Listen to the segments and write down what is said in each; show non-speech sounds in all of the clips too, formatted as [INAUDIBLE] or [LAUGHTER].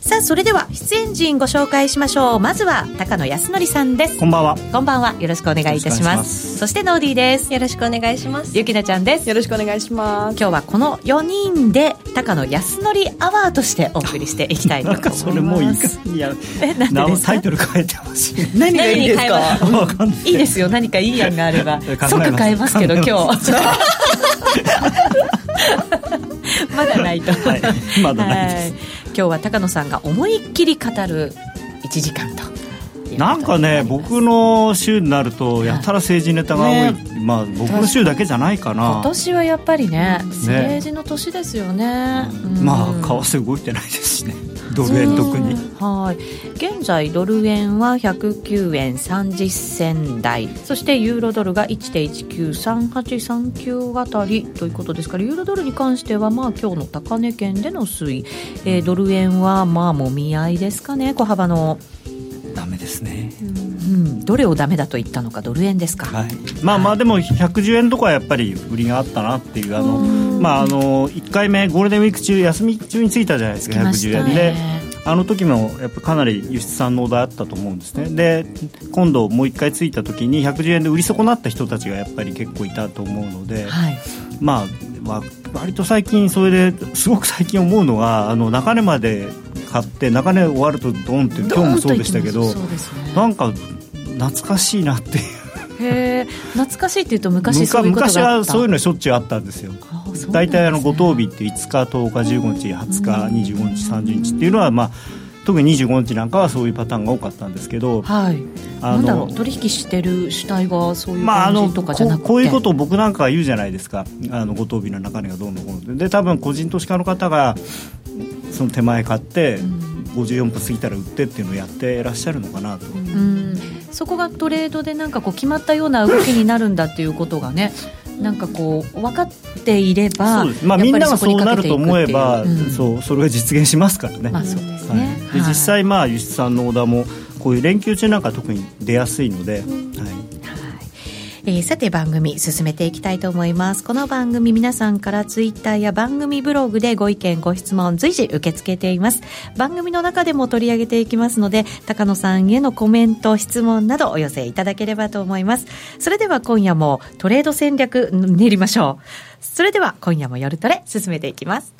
さあそれでは出演陣ご紹介しましょう。まずは高野康則さんです。こんばんは。こんばんは。よろしくお願いいたします。そしてノーディーです。よろしくお願いします。ゆきなちゃんです。よろしくお願いします。今日はこの4人で高野康則アワーとしてお送りしていきたいと思います。なんかそれもういいかいやえなんでですか？タイトル変えてほしい何がいいですかい。い。いですよ。何かいい案があれば即変えますけど今ます。日。[LAUGHS] [LAUGHS] まだないと、はい。まだないです。はい今日は高野さんが思いっきり語る1時間となんかね僕の週になるとやたら政治ネタが多い、ね。まあ僕の週だけじゃないか今な。年はやっぱりね政治の年ですよね。うん。まあ為替動いてないですしね。ドル円特に。はい。現在ドル円は109円30銭台。そしてユーロドルが1.193839あたり。ということですからユーロドルに関してはまあ今日の高値圏での推移、えードル円はまあもみ合いですかね小幅の、ダメですね。うん、どれをダメだと言ったのかドル円ですか、はい、まあまあでも110円とかはやっぱり売りがあったなっていうあのまああの1回目ゴールデンウィーク中休み中についたじゃないですか来まし110た円で。ねあの時もやっぱかなり輸出産のオーダーあったと思うんですね。で今度もう1回ついた時に110円で売り損なった人たちがやっぱり結構いたと思うので、はい。まあ、わ割と最近それですごく最近思うのがあの中値まで買って中値終わるとドンって今日もそうでしたけどね。なんか懐かしいなっていう。へえ懐かしいっていうと昔そういう昔はそういうのしょっちゅうあったんですよ。大体あの五等日って5日10日15日20日25日30日っていうのはまあ特に25日なんかはそういうパターンが多かったんですけどはい。あなんだろのう取引してる主体がそういう感じとかじゃなくて、こうこういうことを僕なんかが言うじゃないですか。あの五等日の中値がどうのこうのでで多分個人投資家の方がその手前買って54分過ぎたら売ってっていうのをやってらっしゃるのかなと。うん。そこがトレードでなんかこう決まったような動きになるんだっていうことがねなんかこう分かっていればまあ、みんながそうなると思えば、ううん。そうそれが実現しますからね。まあそうですはい。ね、ではい。実際、まあ、輸出産のオーダーもこういう連休中なんか特に出やすいので、はい、えーさて番組進めていきたいと思います。この番組皆さんからツイッターや番組ブログでご意見ご質問随時受け付けています。番組の中でも取り上げていきますので高野さんへのコメント質問などお寄せいただければと思います。それでは今夜もトレード戦略練りましょう。それでは今夜も夜トレ進めていきます。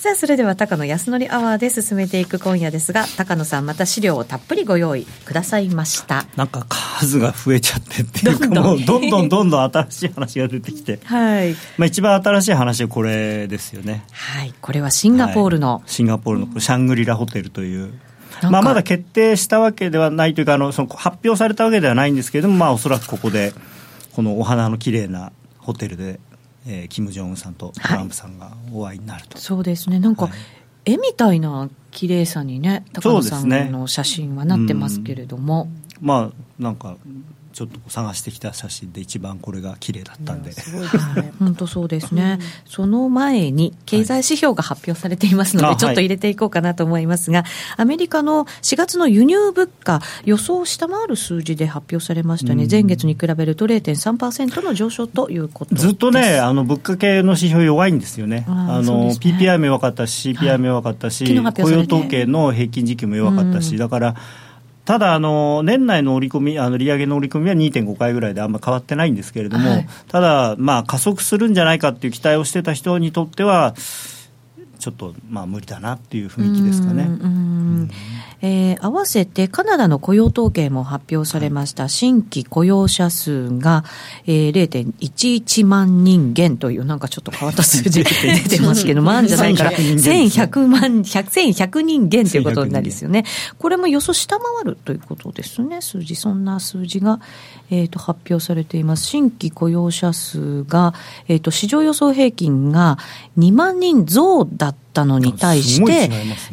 さあそれでは高野康則アワーで進めていく今夜ですが高野さんまた資料をたっぷりご用意くださいました。なんか数が増えちゃってっていうかどんどん。もうどんどんどんどん新しい話が出てきて、はい。まあ、一番新しい話はこれですよね。はい、これはシンガポールの、はい。シンガポールのシャングリラホテルという。まあ、まだ決定したわけではないというかあのその発表されたわけではないんですけれども、まあ、おそらくここでこのお花の綺麗なホテルで、えー、キム・ジョンウンさんとトランプさんがお会いになると、そうですね。なんか、はい。絵みたいな綺麗さにね高野さんの写真はなってますけれども、まあなんかちょっと探してきた写真で一番これが綺麗だったんで、はい。[LAUGHS] 本当そうですね、その前に経済指標が発表されていますので、あちょっと入れていこうかなと思いますが、アメリカの4月の輸入物価、予想を下回る数字で発表されましたね、前月に比べると0.3%の上昇ということです。ずっとね、あの物価系の指標弱いんですよね。あの、ね。PPI も弱かったし、CPI も弱かったし、昨日発雇用表されて統計の平均時給も弱かったし、うん。だから、ただあの、年内の織り込み、あの利上げの織り込みは2.5回ぐらいであんま変わってないんですけれども、はい。ただ、まあ、加速するんじゃないかっていう期待をしてた人にとっては、ちょっとまあ無理だなっていう雰囲気ですかね。えー合わせてカナダの雇用統計も発表されました、新規雇用者数が、えー、0.11万人減という、なんかちょっと変わった数字 [LAUGHS] 出てますけど、万じゃないから、1100人減ですね1100万、100 1100人減ということになりですよね。これも予想下回るということですね、数字。そんな数字が、えー、と発表されています。新規雇用者数が、えー、と市場予想平均が2万人増だったのに対して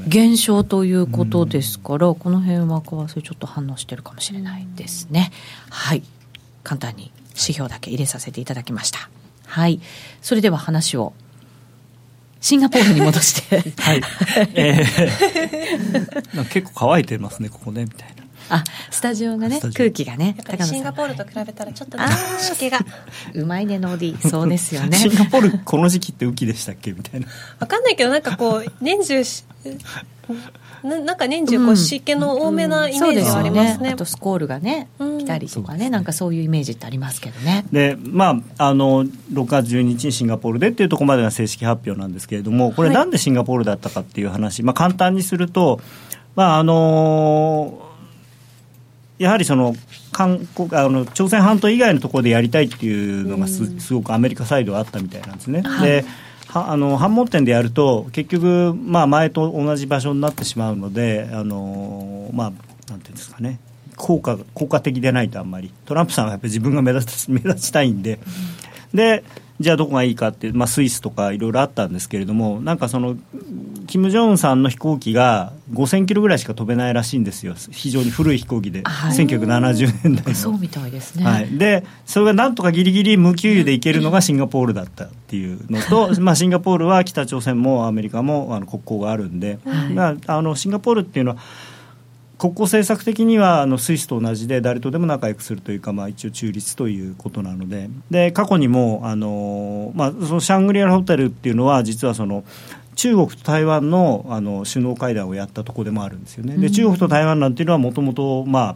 減少ということですから、この辺は為替ちょっと反応してるかもしれないですね。はい。簡単に指標だけ入れさせていただきました。はい。それでは話を、シンガポールに戻して。はい。えー、[LAUGHS] 結構乾いてますね、ここね、みたいな。あスタジオがね空気がねやっぱりシンガポールと比べたらちょっと湿気がうまいねノー。ディーそうですよね。シンガポールこの時期って雨季でしたっけ？みたいな。わかんないけどなんかこう年中し [LAUGHS] ななんか年中こう湿気の多めなイメージはありますね,、うん。ね。あとスコールがねうん。来たりとかね、なんかそういうイメージってありますけどね。でまあ、あの6月12日にシンガポールでっていうところまでが正式発表なんですけれども、これ、はい。なんでシンガポールだったかっていう話、まあ、簡単にすると、まああのやはりその韓国あの朝鮮半島以外のところでやりたいっていうのがす,、すごくアメリカサイドはあったみたいなんですね。はい。ではあの反問店でやると結局、まあ、前と同じ場所になってしまうのであの、まあ、なんていうんですかね。効果効果的でないとあんまり。トランプさんはやっぱり自分が目立つ目立ちたいんで、でじゃあどこがいいかって、まあ、スイスとかいろいろあったんですけれどもなんかその金正恩さんの飛行機が5000キロぐらいしか飛べないらしいんですよ。非常に古い飛行機で、はい。1970年代の。そうみたいですね、はい、でそれがなんとかギリギリ無給油で行けるのがシンガポールだったっていうのと、[LAUGHS] まあ、シンガポールは北朝鮮もアメリカもあの国交があるんで、はい。まあ、あのシンガポールっていうのは国交政策的にはあのスイスと同じで誰とでも仲良くするというか、まあ、一応中立ということなので。で過去にもあの、まあ、そのシャングリラホテルっていうのは実はその中国と台湾のあの首脳会談をやったところでもあるんですよね。で中国と台湾なんていうのはもともとまあ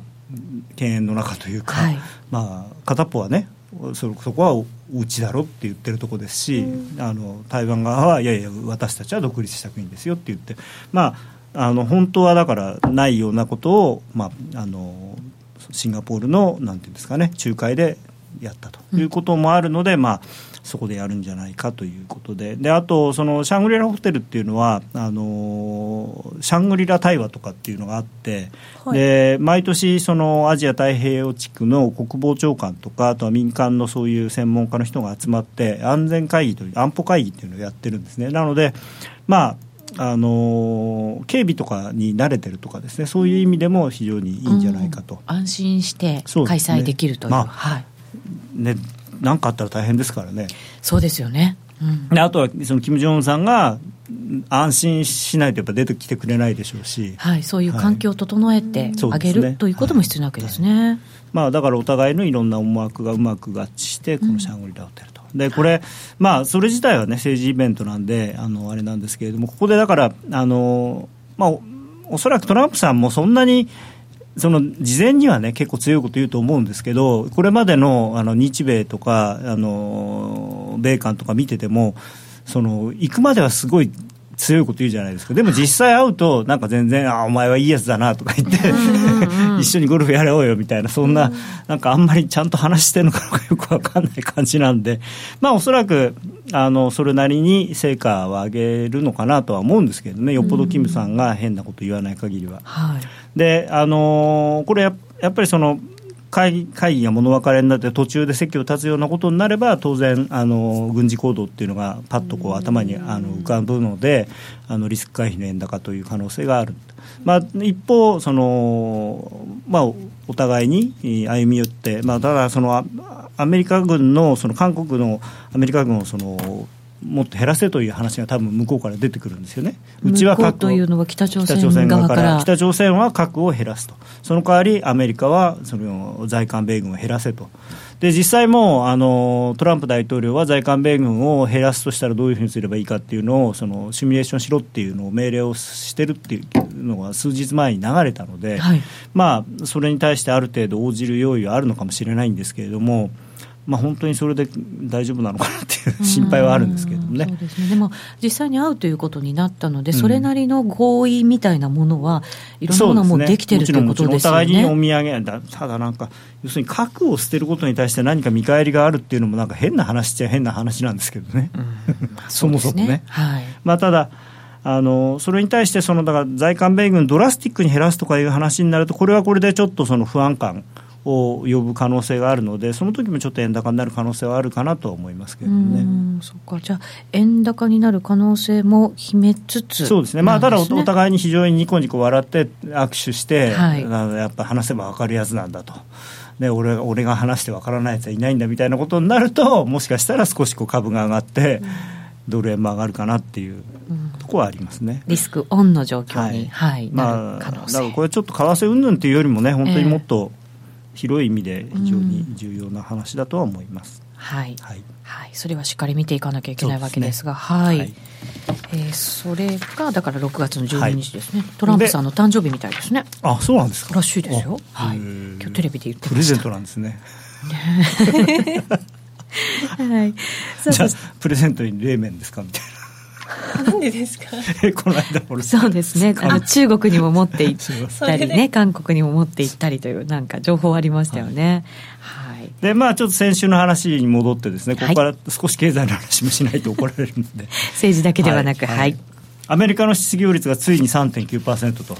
犬猿の中というか、はい。まあ、片っぽはねそそこはうちだろって言ってるとこですし、あの台湾側はいやいや私たちは独立した国ですよって言ってまああの本当はだからないようなことを、まあ、あのシンガポールのなんていうんですかね仲介でやったということもあるので、まあそこでやるんじゃないかということで。であとそのシャングリラホテルっていうのはあのシャングリラ対話とかっていうのがあって、はい。で毎年そのアジア太平洋地区の国防長官とかあとは民間のそういう専門家の人が集まって安全会議という安保会議っていうのをやってるんですね。なのでまああの警備とかに慣れてるとかですねそういう意味でも非常にいいんじゃないかと、うん。安心して開催できるという。まあはい、ね何かあったら大変ですからね。そうですよね、うん。であとはその金正恩さんがうん安心しないとやっぱ出てきてくれないでしょうし、はい、そういう環境を整えてあげる、そうですね。ということも必要なわけですね。まあ、だからお互いのいろんな思惑がうまく合致してこのシャングリラホテルと。でこれ、まあ、それ自体は、ね、政治イベントなんであのあれなんですけれどもここでだからあの、まあ、おおそらくトランプさんもそんなにその事前にはね結構強いこと言うと思うんですけどこれまでのあの日米とかあの米韓とか見ててもその行くまではすごい強いこと言うじゃないですか。でも実際会うとなんか全然あお前はいいやつだなとか言って [LAUGHS] 一緒にゴルフやろうよみたいなそんななんかあんまりちゃんと話してるのかよくわかんない感じなんでまあおそらくあのそれなりに成果を上げるのかなとは思うんですけどね。よっぽどキムさんが変なこと言わない限りは。はい。であのーこれややっぱりその会議会議が物別れになって途中で席を立つようなことになれば当然、あのー軍事行動っていうのがパッとこう頭にあの浮かぶのであのリスク回避の円高という可能性がある、まあ、一方その、まあ、おお互いにえー歩み寄って、まあ、ただそのあアメリカ軍のその韓国のアメリカ軍をそのもっと減らせという話が多分向こうから出てくるんですよね。うちは向こう核をというのは北朝鮮鮮側からら北朝鮮は核を減らすとその代わりアメリカはその在韓米軍を減らせとで実際もうあのトランプ大統領は在韓米軍を減らすとしたらどういうふうにすればいいかっていうのをそのシミュレーションしろっていうのを命令をしてるっていうのが数日前に流れたので、はいまあそれに対してある程度応じる用意はあるのかもしれないんですけれども。まあ、本当にそれで大丈夫なのかなっていう心配はあるんですけれどもね。うんそうですね。でも実際に会うということになったので、それなりの合意みたいなものはいろんなものはもうできてるということですよお互いにおね。土産だただなんか要するに核を捨てることに対して何か見返りがあるっていうのもなんか変な話っちゃ変な話なんですけどね、[LAUGHS] そもそもね。うですまはい。あ、ただあのそれに対してそのだから在韓米軍ドラスティックに減らすとかいう話になるとこれはこれでちょっとその不安感を呼ぶ可能性があるのでその時もちょっと円高になる可能性はあるかなとは思いますけうどね。んそっか。じゃあ円高になる可能性も秘めつつそうですね、まあ、ただおお互いに非常にニコニコ笑って握手して、はい。あのやっぱ話せば分かるやつなんだと。ね、俺が俺が話して分からないやつはいないんだみたいなことになるともしかしたら少しこう株が上がって、ドル円も上がるかなっていうとここはありますね。リスクオンの状況に、はい、はい、まあ、だからこれちょっと為替云々というよりもね、本当にもっと広い意味で非常に重要な話だとは思います。はい、はい、はい、それはしっかり見ていかなきゃいけないわけですが、すね、はい、はい、えー、それがだから6月の12日ですね、はい、トランプさんの誕生日みたいですね。あ、そうなんですか？らしいですよ。はい、今日テレビで言ってました。プレゼントなんですね。[LAUGHS] はい。じゃあプレゼントに冷麺ですか？みたいな。[LAUGHS] なんでですか？[LAUGHS] この間俺そうですね。あの中国にも持って行ったりね韓国にも持って行ったりというなんか情報ありましたよね、はい、はい、でまあちょっと先週の話に戻ってですねここから少し経済の話もしないと怒られるので。[LAUGHS] 政治だけではなくはい、はい、アメリカの失業率がついに3.9%と。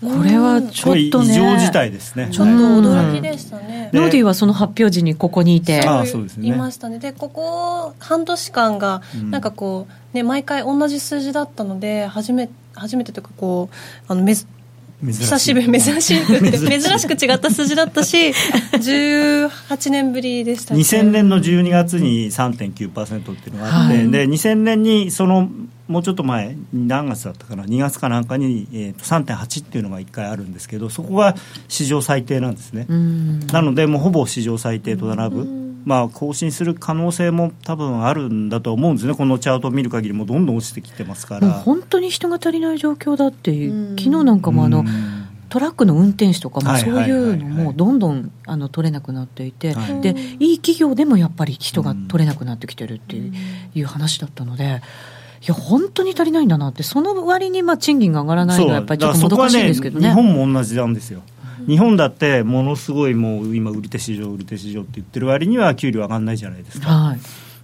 これはちょっとね。異常事態ですね。ちょっと驚きでしたね、ノーディはその発表時にここにいて。あそうですね。いましたね。でここ半年間がなんかこう、ね、毎回同じ数字だったので初め初めてというかこうあのめず久しぶり [LAUGHS] 珍しくて珍しく違った数字だった。[LAUGHS] し18年ぶりでした2000年の12月に3.9%っていうのがあって、はい、で2000年にそのもうちょっと前何月だったかな？2月かなんかに、えー、と3.8っていうのが1回あるんですけどそこが史上最低なんですね。なのでもうほぼ史上最低と並ぶまあ更新する可能性も多分あるんだと思うんですね。このチャートを見る限りもどんどん落ちてきてますから。本当に人が足りない状況だっていう昨日なんかもあのトラックの運転手とかもそういうのもどんどんあの取れなくなっていて、でいい企業でもやっぱり人が取れなくなってきてるっていう話だったので。いや本当に足りないんだなって、その割にまあ賃金が上がらないのは、やっぱりちょっともどかしいですけどね、ね日本も同じなんですよ。日本だってものすごいもう今売り手市場売り手市場って言ってる割には給料上がらないじゃないですか、はい、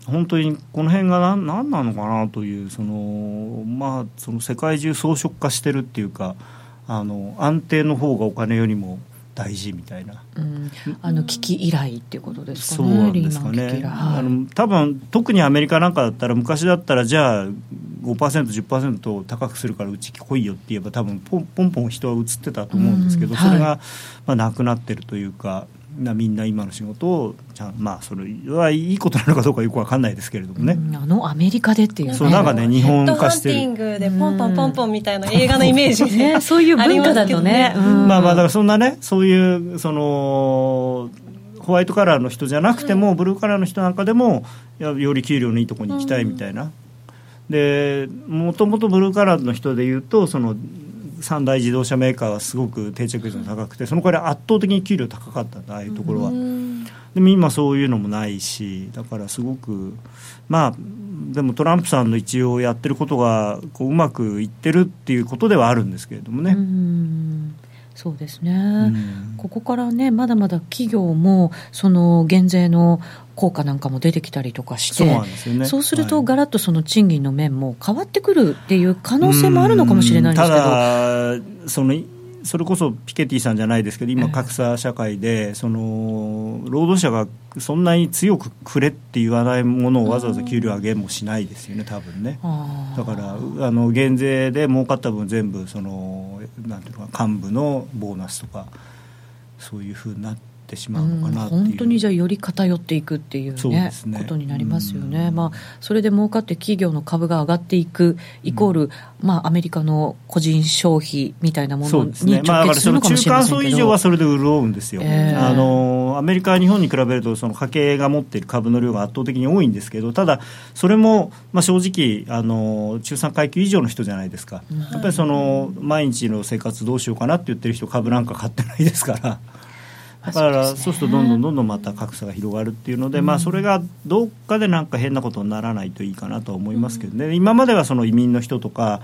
本当にこの辺が何何なのかなというそのまあその世界中装飾化してるっていうかあの安定の方がお金よりも大事みたいな、うん、あの危機依頼っていうことですかね、そうなんですかね、あの多分特にアメリカなんかだったら、昔だったら、じゃあ5%、10%高くするからうち来いよって言えば、多分ポンポンポン人は移ってたと思うんですけど、うん。はい、それが、まあ、なくなってるというか。なみんな今の仕事をちゃんまあそれはいいことなのかどうかよくわかんないですけれどもね、うん、あのアメリカでっていう、ね、そうなんかね日本化してる。ヘッドハンティングでポンポンポンポンみたいな映画のイメージ、ね、そういう文化だとね、まあまあだからそんなねそういうそのホワイトカラーの人じゃなくても、ブルーカラーの人なんかでもより給料のいいところに行きたいみたいな、でもともとブルーカラーの人でいうとその三大自動車メーカーはすごく定着率が高くてその代わり圧倒的に給料高かったんだああいうところは。でも今そういうのもないしだからすごくまあでもトランプさんの一応やってることがこううまくいってるっていうことではあるんですけれどもね。そうですね、うん、ここからね、まだまだ企業も、その減税の効果なんかも出てきたりとかして、そう、ね,、すると、がらっとその賃金の面も変わってくるっていう可能性もあるのかもしれないんですけど。ただそのそれこそピケティさんじゃないですけど今、格差社会でその労働者がそんなに強くくれって言わないものをわざわざ給料上げもしないですよね、多分ね。だからあの減税で儲かった分全部そのなんていうか幹部のボーナスとかそういうふうになって。ってしまうのかな、うん、本当にじゃあより偏っていくっていうね、ね、ことになりますよね、まあ、それで儲かって企業の株が上がっていくイコール、うん、まあ、アメリカの個人消費みたいなものに直結するのかもしれませんけど、ねまあ、中間層以上はそれで潤うんですよ、えー、あのアメリカは日本に比べるとその家計が持っている株の量が圧倒的に多いんですけどただそれも、まあ、正直あの中産階級以上の人じゃないですか、やっぱりその毎日の生活どうしようかなって言ってる人株なんか買ってないですから。だからそうするとどんどんどんどんまた格差が広がるっていうので、まあ、それがどっかでなんか変なことにならないといいかなと思いますけどね、今まではその移民の人とか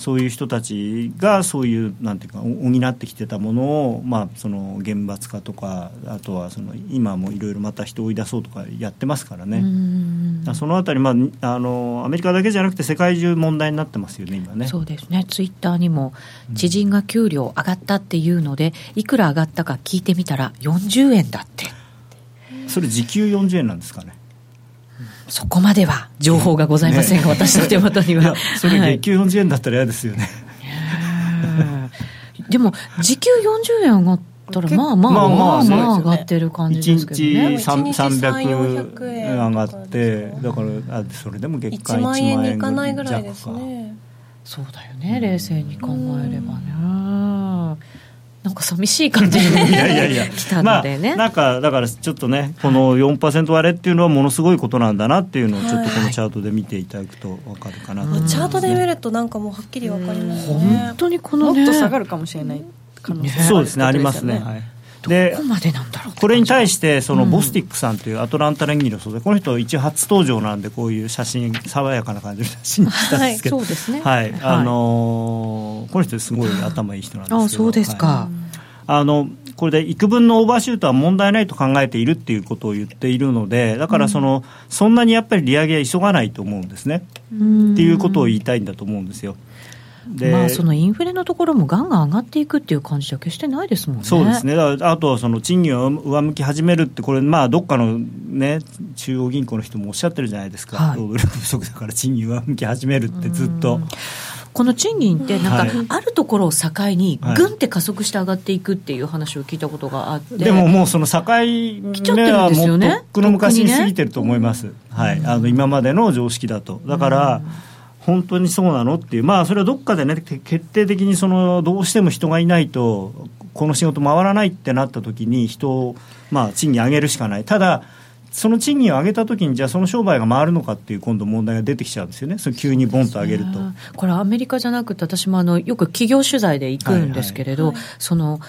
そういう人たちがそういうなんていうか補ってきてたものを、まあ、その厳罰化とかあとはその今もいろいろまた人を追い出そうとかやってますからねそのあたり、まあ、あのアメリカだけじゃなくて世界中問題になってますよね今ねそうですねツイッターにも知人が給料上がったっていうのでいくら上がったか聞いてみたら40円だって。それ時給40円なんですかね。そこまでは情報がございませんが、ね、私の手元には。[LAUGHS] それ、月給40円だったら嫌ですよね。でも、時給40円上がったら、まあまあまあまあ、まあ、上がってる感じですけどね。1日300円上がって、だから、あそれでも月間1万円いかないぐらいですね。そうだよね冷静に考えればねなんか寂しい感じに [LAUGHS] いやいやいや。[LAUGHS] 来たのでね、まあ、なんかだからちょっとねこの4%割れっていうのはものすごいことなんだなっていうのをちょっとこのチャートで見ていただくと分かるかなと、はい、チャートで見るとなんかもうはっきり分かりますね。本当にこの、ね、もっと下がるかもしれない可能性、ね、そうですねありますね、はいでこれに対してそのボスティックさんというアトランタ連銀の総裁、この人一応初登場なんでこういう写真爽やかな感じの写真にしたんですけど、はい、そうですね。はい。あのー、この人すごい頭いい人なんですけど。あそうですか、はい、あのこれで幾分のオーバーシュートは問題ないと考えているっていうことを言っているのでだからその、うん、そんなにやっぱり利上げは急がないと思うんですね。っていうことを言いたいんだと思うんですよ。まあ、そのインフレのところもがんがん上がっていくっていう感じは決してないですもんね。そうですね。あとはその賃金を上向き始めるって、これ、まあ、どっかの、ね、中央銀行の人もおっしゃってるじゃないですか、はい、労働力不足だから賃金上向き始めるってずっと。この賃金って、なんか、あるところを境に、ぐんって加速して上がっていくっていう話を聞いたことがあって、でももう、その境目はもうとっくの昔に過ぎてると思います、ね、はい、あの今までの常識だと。だから、うん本当にそうなの？っていう、まあ、それはどっかでね、決定的にそのどうしても人がいないと、この仕事回らないってなった時に、人を、まあ、賃金上げるしかない。ただその賃金を上げたときに、じゃあその商売が回るのかっていう今度問題が出てきちゃうんですよね、そ急にボンと上げると。これ、アメリカじゃなくて、私もあのよく企業取材で行くんですけれど、はいはい、その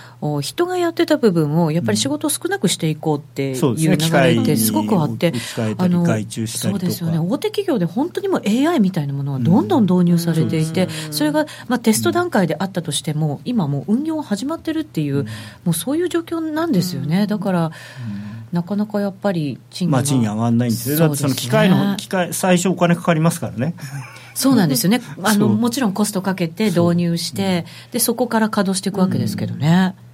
人がやってた部分を、やっぱり仕事を少なくしていこうっていう流れってすごくあって、あのそうですよね、大手企業で本当にも AI みたいなものはどんどん導入されていて、それが、まあ、テスト段階であったとしても、今もう運用始まってるっていう、もうそういう状況なんですよね。だから、なかなかやっぱり賃金,、まあ、賃金上がらないんですよ、だってその機械の機械最初お金かかりますからね。そうなんですよね。あのもちろんコストかけて導入して、でそこから稼働していくわけですけどね。うん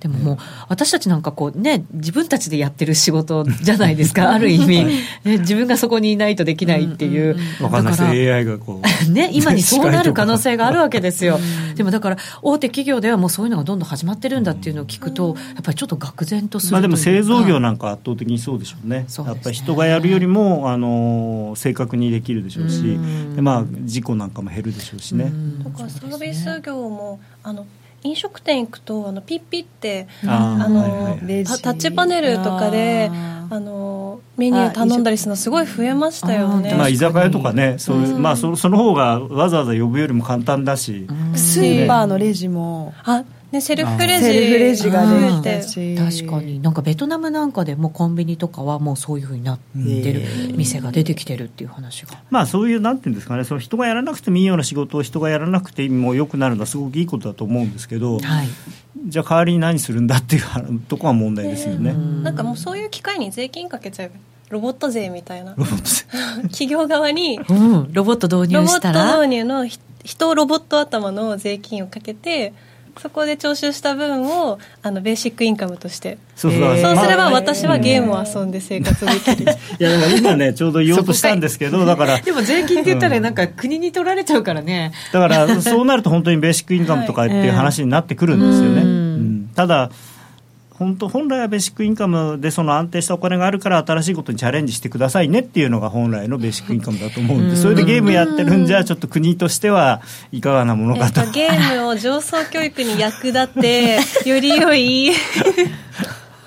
でももう、私たちなんかこうね、自分たちでやってる仕事じゃないですか、ある意味、ね、自分がそこにいないとできないっていう。わ、かんないです AI がこう。[LAUGHS] ね、今にそうなる可能性があるわけですよ。[LAUGHS] でもだから、大手企業ではもうそういうのがどんどん始まってるんだっていうのを聞くと、やっぱりちょっと愕然とするまあでも製造業なんか圧倒的にそうでしょうね。うね。やっぱり人がやるよりも、あの、正確にできるでしょうし、でまあ、事故なんかも減るでしょうしね。だからサービス業も、あの、飲食店行くとあのピッピってあの、はいはい、タッチパネルとかであのメニュー頼んだりするのすごい増えましたよね。まあ居酒屋とかね、そういう、まあそその方がわざわざ呼ぶよりも簡単だし、スーパーのレジも、あね、セルフレジセルフレジが増えて。確かに。なんかベトナムなんかでもコンビニとかはもうそういうふうになってる。店が出てきてるっていう話が。まあそういうなんていうんですかね。その人がやらなくてもいいような仕事を人がやらなくてもよくなるのはすごくいいことだと思うんですけど、はい、じゃあ代わりに何するんだっていうとこは問題ですよね、なんかもうそういう機会に税金かけちゃう。ロボット税みたいな。[LAUGHS] 企業側に、うん、ロボット導入したら？ロボット導入の人ロボット頭の税金をかけてそこで徴収した分をあのベーシックインカムとして。そうそう。そうすれば私はゲームを遊んで生活できる、[LAUGHS] いやでも今ねちょうど言お [LAUGHS] うとしたんですけどだから。[LAUGHS] でも税金って言ったらなんか国に取られちゃうからね、だからそうなると本当にベーシックインカムとかっていう話になってくるんですよね、うん、ただ本当本来はベーシックインカムでその安定したお金があるから新しいことにチャレンジしてくださいねっていうのが本来のベーシックインカムだと思うんでそれでゲームやってるんじゃちょっと国としてはいかがなものかと、えっと、ゲームを上層教育に役立ってより良い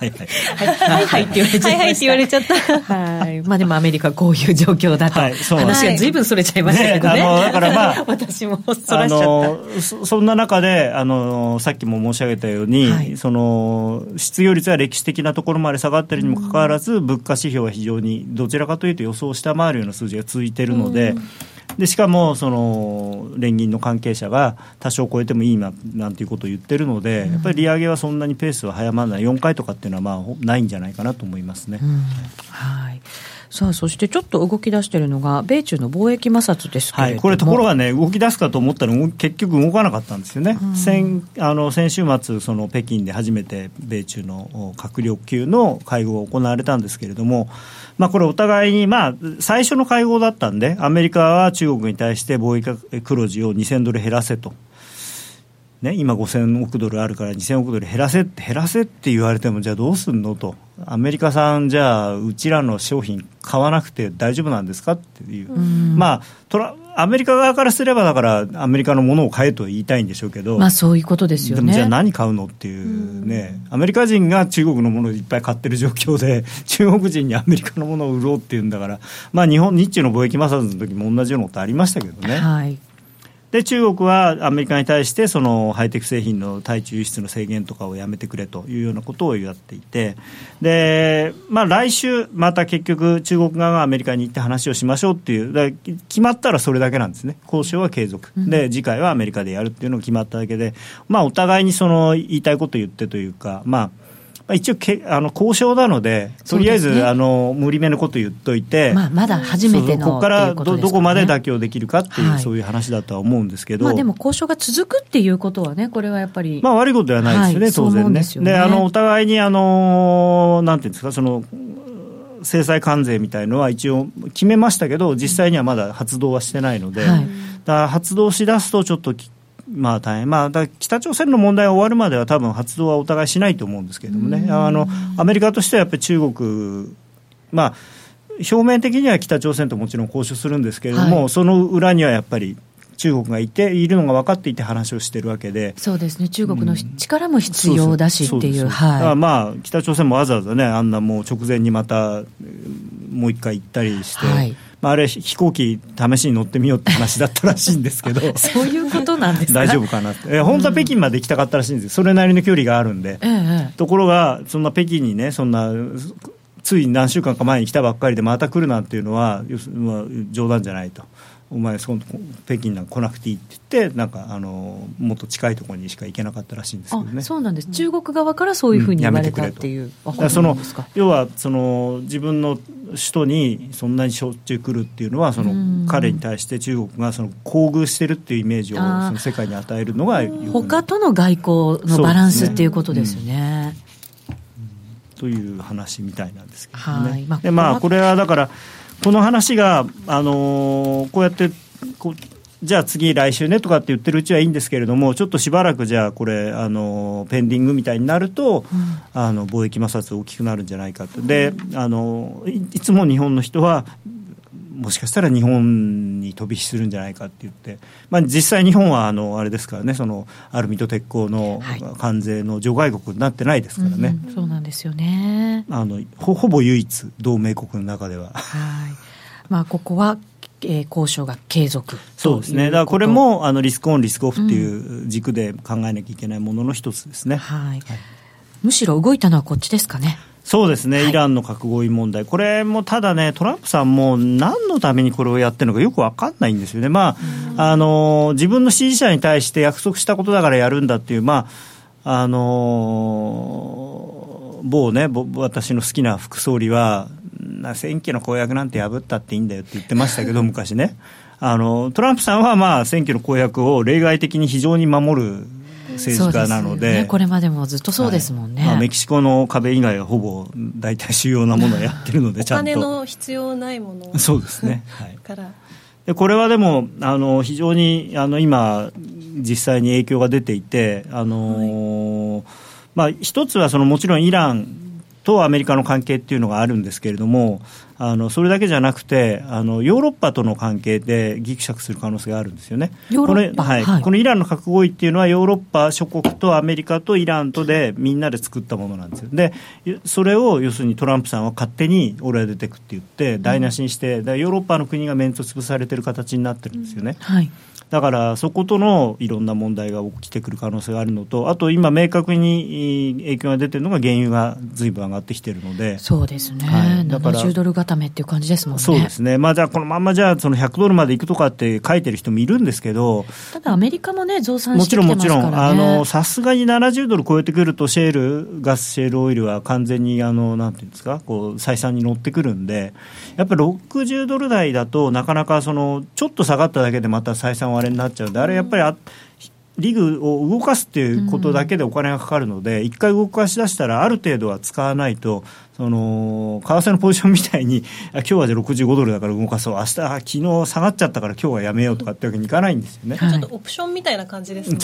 はいはい。はいはいって言われちゃはいはいって言われちゃった。はい。まあでもアメリカこういう状況だと。はい、そう話が随分それちゃいましたけどね。ねあの、だからまあ、私もそらしちゃったそ。そんな中で、あの、さっきも申し上げたように、はい、その、失業率は歴史的なところまで下がってるにもかかわらず、物価指標は非常に、どちらかというと予想を下回るような数字が続いているので、うんでしかもその連銀の関係者が多少超えてもいいななんていうことを言ってるので、やっぱり利上げはそんなにペースは早まらない4回とかっていうのはまあないんじゃないかなと思いますね。うん、はい。さあそしてちょっと動き出しているのが、米中の貿易摩擦ですけれども、はい、これ、ところがね、動き出すかと思ったら、結局動かなかったんですよね、うん、先あの先週末、その北京で初めて米中の閣僚級の会合が行われたんですけれども、まあ、これ、お互いに、まあ、最初の会合だったんで、アメリカは中国に対して貿易黒字を2000ドル減らせと。ね、今5000億ドルあるから2000億ドル減らせって減らせって言われてもじゃあどうすんのと。アメリカ産じゃあうちらの商品買わなくて大丈夫なんですかっていう、まあトラアメリカ側からすればだからアメリカのものを買えと言いたいんでしょうけど、まあそういうことですよね。でもじゃあ何買うのっていうね、アメリカ人が中国のものをいっぱい買ってる状況で [LAUGHS] 中国人にアメリカのものを売ろうっていうんだからまあ日本日中の貿易摩擦の時も同じようなことありましたけどね。はいで中国はアメリカに対してそのハイテク製品の対中輸出の制限とかをやめてくれというようなことをやっていてで、まあ、来週また結局中国側がアメリカに行って話をしましょうっていう決まったらそれだけなんですね。交渉は継続、で次回はアメリカでやるっていうのが決まっただけで、まあ、お互いにその言いたいこと言ってというかまあまあ、一応けあの交渉なので、とりあえず、ね、あの無理めのこと言っといて、まあ、まだ初めてのここからどどこまで妥協できるかっていう、はい、そういう話だとは思うんですけど、まあ、でも交渉が続くっていうことはね、これはやっぱり、まあ、悪いことではないですよね、はい、当然ね。で、ね、あのお互いにあの、なんていうんですか、その制裁関税みたいのは一応決めましたけど、実際にはまだ発動はしてないので、はい、だ発動しだすと、ちょっとまあ大変、まあ、北朝鮮の問題が終わるまでは、多分発動はお互いしないと思うんですけれどもね、あのアメリカとしてはやっぱり中国、まあ、表面的には北朝鮮ともちろん交渉するんですけれども、はい、その裏にはやっぱり中国がいているのが分かっていて話をしてるわけで。そうですね。中国の力も必要だしっていう、はい、まあ北朝鮮もわざわざねあんなもう直前にまたもう一回行ったりして、はい、まあ、あれ飛行機試しに乗ってみようって話だったらしいんですけど。[LAUGHS] そういうことなんです大丈夫かなって、え本当は北京まで行きたかったらしいんです。それなりの距離があるんで、ええ、ところがそんな北京にねそんなつい何週間か前に来たばっかりでまた来るなんていうのは、まあ、冗談じゃないと。お前その北京なんか来なくていいって言ってなんかあのもっと近いところにしか行けなかったらしいんですけどね。そうなんです、中国側からそういうふうに言われたっていう、うん、その要はその自分の首都にそんなにしょっちゅう来るっていうのはその彼に対して中国がその厚遇してるっていうイメー。ジをその世界に与えるのが他との外交のバランスっていうことですよね。という話みたいなんですけどね。でまあこれはだからこの話が、あのー、こうやってこうじゃあ次、来週ねとかって言ってるうちはいいんですけれども、ちょっとしばらくじゃあ、これ、あのペンディングみたいになると、うん、あの貿易摩擦大きくなるんじゃないかと、であのいいつも日本の人は、もしかしたら日本に飛び火するんじゃないかって言って、まあ、実際、日本はあのあれですからね、そのアルミと鉄鋼の関税の除外国になってないですからね、はいうん、そうなんですよね。あのほほぼ唯一、同盟国の中では。はい。まあ、ここはえー、交渉が継続 [LAUGHS] そうですね、だからこれもあのリスクオン、リスクオフっていう軸で考えなきゃいけないものの一つですね、うんはい、はい、むしろ動いたのはこっちですかね。そうですね、はい、イランの核合意問題、これもただね、トランプさんも何のためにこれをやってるのかよく分かんないんですよね、まあ、あの自分の支持者に対して約束したことだからやるんだっていう、まああの某ね、私の好きな副総理は、選挙の公約なんて破ったっていいんだよって言ってましたけど、昔ね。あのトランプさんはまあ選挙の公約を例外的に非常に守る政治家なので、ね、これまでもずっとそうですもんね、はい、まあ、メキシコの壁以外はほぼ大体主要なものをやってるので、ちゃんと。お金の必要ないものそうですね、[LAUGHS] はい、から。でこれはでもあの非常にあの今、実際に影響が出ていて、あの、はい、まあ、一つはそのもちろんイランとアメリカの関係っていうのがあるんですけれども、あのそれだけじゃなくてあの、ヨーロッパとの関係でぎくしゃくする可能性があるんですよね。これはい、はい、このイランの核合意っていうのは、ヨーロッパ諸国とアメリカとイランとでみんなで作ったものなんですよ。で、それを要するにトランプさんは勝手に俺は出てくって言って、台無しにして、ヨーロッパの国がメンツを潰されてる形になってるんですよね。うん、はいだからそことのいろんな問題が起きてくる可能性があるのと、あと今、明確に影響が出てるのが原油がずいぶん上がってきてるので、そうですね、はい、だから70ドル固めっていう感じですもんね。そうですね、まあ、じゃあ、このまんまじゃあ、その100ドルまでいくとかって書いてる人もいるんですけど、ただ、アメリカもね、増産してきてますから、ね、もちろん、もちろん、さすがに70ドル超えてくると、シェール、ガス、シェールオイルは完全にあのなんていうんですか、こう採算に乗ってくるんで、やっぱり60ドル台だとなかなかそのちょっと下がっただけでまた採算割れになっちゃうんであれやっぱりあリグを動かすっていうことだけでお金がかかるので、一、回動かし出したら、ある程度は使わないと、その為替のポジションみたいに、あ今日はじゃあ65ドルだから動かそう、明日あ昨日下がっちゃったから、今日はやめようとかってわけにいかないんですよね。ちょっとオプションみたいな感じですね。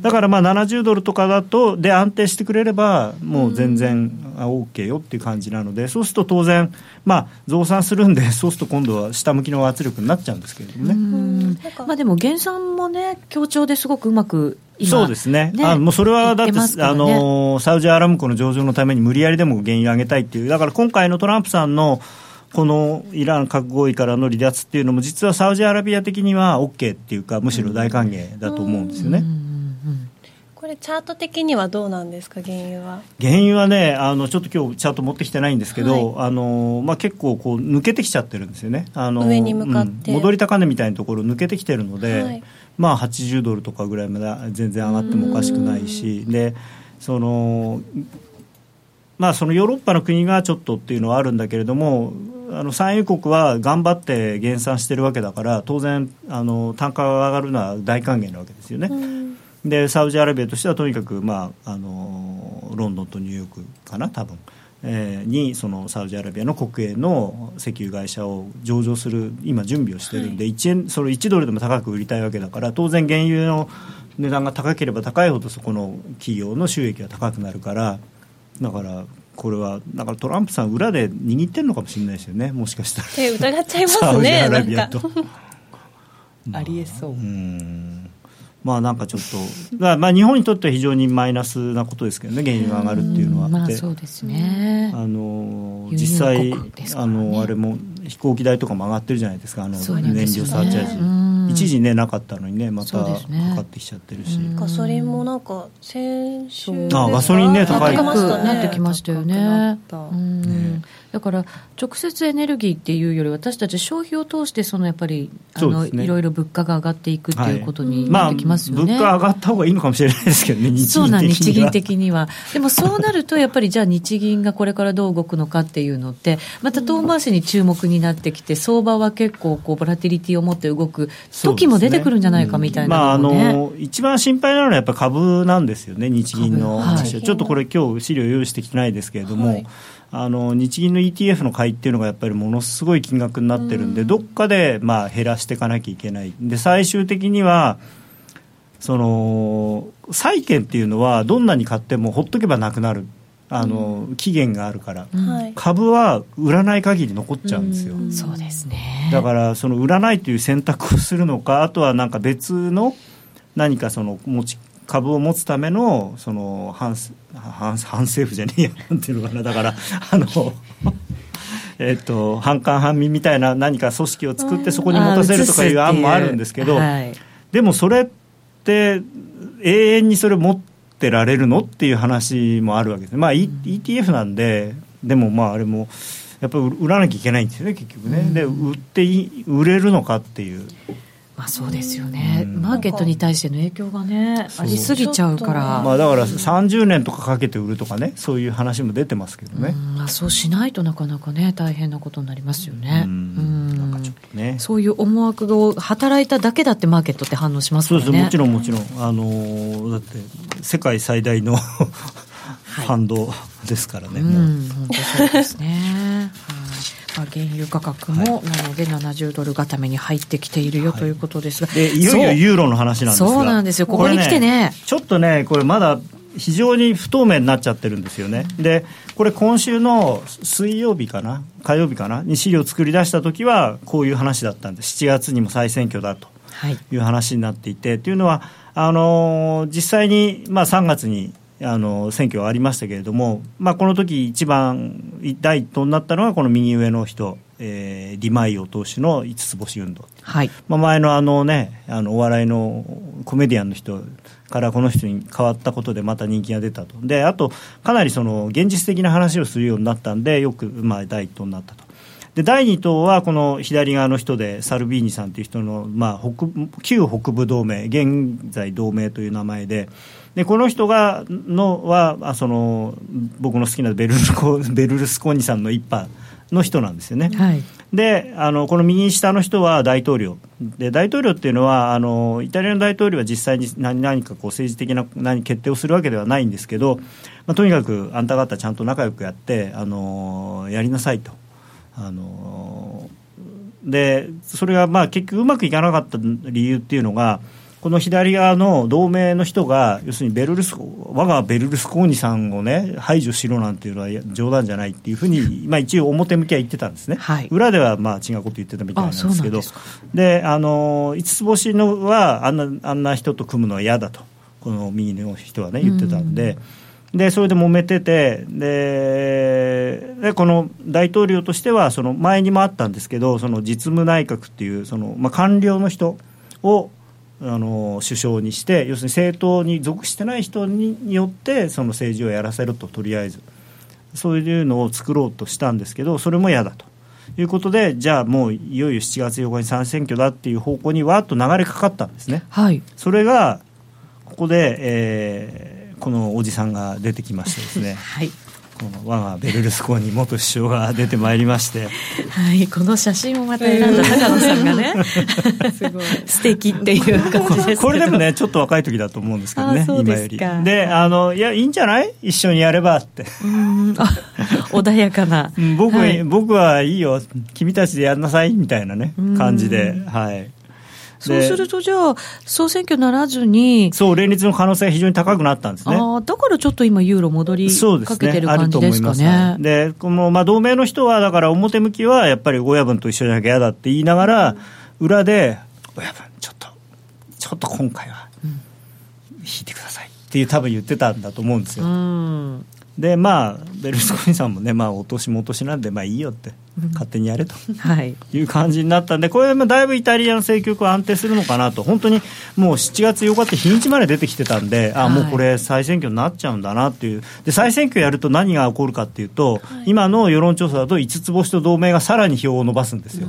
だからまあ70ドルとかだと、で安定してくれれば、もう全然 OK よっていう感じなので、そうすると当然、まあ、増産するんで、[LAUGHS] そうすると今度は下向きの圧力になっちゃうんですけれどもね。まあ、でも減産もね、協調ですごくうまくそうですね、ね。あもうそれはだって、ね、あのサウジアラムコの上場のために無理やりでも原油上げたいっていう、だから今回のトランプさんのこのイラン核合意からの離脱っていうのも、実はサウジアラビア的には OK っていうか、むしろ大歓迎だと思うんですよね。これ、チャート的にはどうなんですか、原油は？原油はね、あのちょっと今日チャート持ってきてないんですけど、はい、あのまあ、結構こう抜けてきちゃってるんですよね、あの上に向かって、うん、戻り高値みたいなところ抜けてきてるので、はいまあ、80ドルとかぐらいまで全然上がってもおかしくないしでそのまあ、そのヨーロッパの国がちょっとっていうのはあるんだけれどもあの産油国は頑張って減産してるわけだから当然あの単価が上がるのは大歓迎なわけですよね。でサウジアラビアとしてはとにかく、まあ、あのロンドンとニューヨークかな多分えー、にそのサウジアラビアの国営の石油会社を上場する今準備をしてるんで、はい、1, 円それ1ドルでも高く売りたいわけだから当然原油の値段が高ければ高いほどそこの企業の収益が高くなるからだからこれはだからトランプさん裏で握ってるのかもしれないですよねもしかしたら。え疑っちゃいますねサウジアラビアと。ありえそう。うんまあなんかちょっと、まあ日本にとっては非常にマイナスなことですけどね、原油が上がるっていうのは。あって、まあ、そうですね。あの実際、ね、あのあれも飛行機代とかも上がってるじゃないですか、あの燃料サーチャージ、一時ね、なかったのにね、またかかってきちゃってるし、ガソリンもなんか、先週あガソリンね、高い。なってきましたよね。ねだから直接エネルギーっていうより私たち消費を通してそのやっぱりあの、ね、いろいろ物価が上がっていくっていうことになってきますよね、まあ、物価上がった方がいいのかもしれないですけどね [LAUGHS] 日そうなん日銀的には。でもそうなるとやっぱりじゃあ日銀がこれからどう動くのかっていうのってまた遠回しに注目になってきて相場は結構こうボラティリティを持って動く時も出てくるんじゃないかみたいな、ね。うん、まあ、あの一番心配なのはやっぱ株なんですよね日銀の話は、はい、ちょっとこれ今日資料用意してきてないですけれども、はいあの日銀の ETF の買いっていうのがやっぱりものすごい金額になってるんで、どっかでまあ減らしていかなきゃいけない。で最終的にはその債券っていうのはどんなに買ってもほっとけばなくなるあの、期限があるから、株は売らない限り残っちゃうんですよ、そうですね。だからその売らないという選択をするのかあとはなんか別の何かその持ち株を持つためのその反反反政府じゃねえや [LAUGHS] なんていうのかな。だからあの [LAUGHS] えっと反韓反民みたいな何か組織を作ってそこに持たせるとかいう案もあるんですけど、はい、でもそれって永遠にそれ持ってられるのっていう話もあるわけです。まあ、e、ETF なんででもまああれもやっぱり売らなきゃいけないんですよね結局ね、で売って売れるのかっていう。まあ、そうですよね、マーケットに対しての影響がね、ありすぎちゃうから、まあ、だから30年とかかけて売るとかね、そういう話も出てますけどね、まあ、そうしないとなかなかね、大変なことになりますよね。なんかちょっとね。そういう思惑を働いただけだって、マーケットって反応しますね。そうですもちろんもちろん、あのー、だって世界最大のファンドですからね、はい、本当そうですね。まあ、原油価格も、なので70ドル固めに入ってきているよということですが、でいよいよユーロの話なんですが。そうなんですよ。ここに来てね、ね、ちょっとねこれまだ非常に不透明になっちゃってるんですよね、でこれ、今週の水曜日かな、火曜日かな、に資料を作り出したときは、こういう話だったんで、7月にも再選挙だと。い。う話になっていて、はい、というのは、あの実際に、まあ、3月にあの選挙はありましたけれども、まあ、この時一番第一党になったのがこの右上の人、えー、ディマイオ党首の五つ星運動、はい。まあ、前のあの、ね、あのお笑いのコメディアンの人からこの人に変わったことでまた人気が出たと。であとかなりその現実的な話をするようになったんでよく、まあ、第一党になったと。で第2党はこの左側の人でサルビーニさんという人の、まあ、北旧北部同盟現在同盟という名前ででこの人がのはその僕の好きなベルルコ [LAUGHS] ベルルスコーニさんの一派の人なんですよね。はい、であのこの右下の人は大統領で大統領っていうのはあのイタリアの大統領は実際に何何かこう政治的な何決定をするわけではないんですけど、まあ、とにかくあんた方ちゃんと仲良くやってあのやりなさいと。あのでそれがまあ結局うまくいかなかった理由っていうのがこの左側の同盟の人が要するにベルルス我がベルルスコーニさんをね排除しろなんていうのは冗談じゃないっていうふうに、まあ、一応表向きは言ってたんですね、はい、裏ではまあ違うこと言ってたみたいなんですけど。であの五つ星のはあんなあんな人と組むのは嫌だとこの右の人はね言ってたんで。でそれで揉めててででこの大統領としてはその前にもあったんですけどその実務内閣っていうその、まあ、官僚の人をあの首相にして要するに政党に属してない人によってその政治をやらせるととりあえず。そういうのを作ろうとしたんですけどそれも嫌だと。いうことでじゃあもういよいよ7月8日に参選挙だっていう方向にわっと流れかかったんですね。はい、それがここで、えー、このおじさんが出てきましてですね、[LAUGHS] はい、この我がベルルスコーニ元首相が出てまいりまして、はい、この写真をまた選んだ高野さんがね。[LAUGHS] すごい。素敵っていう感じですこれでもねちょっと若い時だと思うんですけどね今より。であのいやいいんじゃない？一緒にやればって。うんあ [LAUGHS] 穏やかな、うん、僕,はい、僕はいいよ。君たちでやんなさい。みたいなね感じではいそうすると、じゃあ、総選挙ならずに、そう、連立の可能性が非常に高くなったんですね。あだからちょっと今、ユーロ戻りかけてる感じですかね。で、ね、この、まあ、同盟の人は、だから表向きは、やっぱり親分と一緒じゃなきゃ嫌だって言いながら、裏で、親分、ちょっと、ちょっと今回は、引いてくださいっていう、多分言ってたんだと思うんですよ。うんでまあベルルスコーニさんもね、まあ、お年もお年なんでまあいいよって、勝手にやれと、[LAUGHS] はい、いう感じになったんでこれだいぶイタリアの政局は安定するのかなと。本当にもう7月8日って日にちまで出てきてたんで、あもうこれ再選挙になっちゃうんだなっていう。で再選挙やると何が起こるかっていうと、はい、今の世論調査だと5つ星と同盟がさらに票を伸ばすんですよ。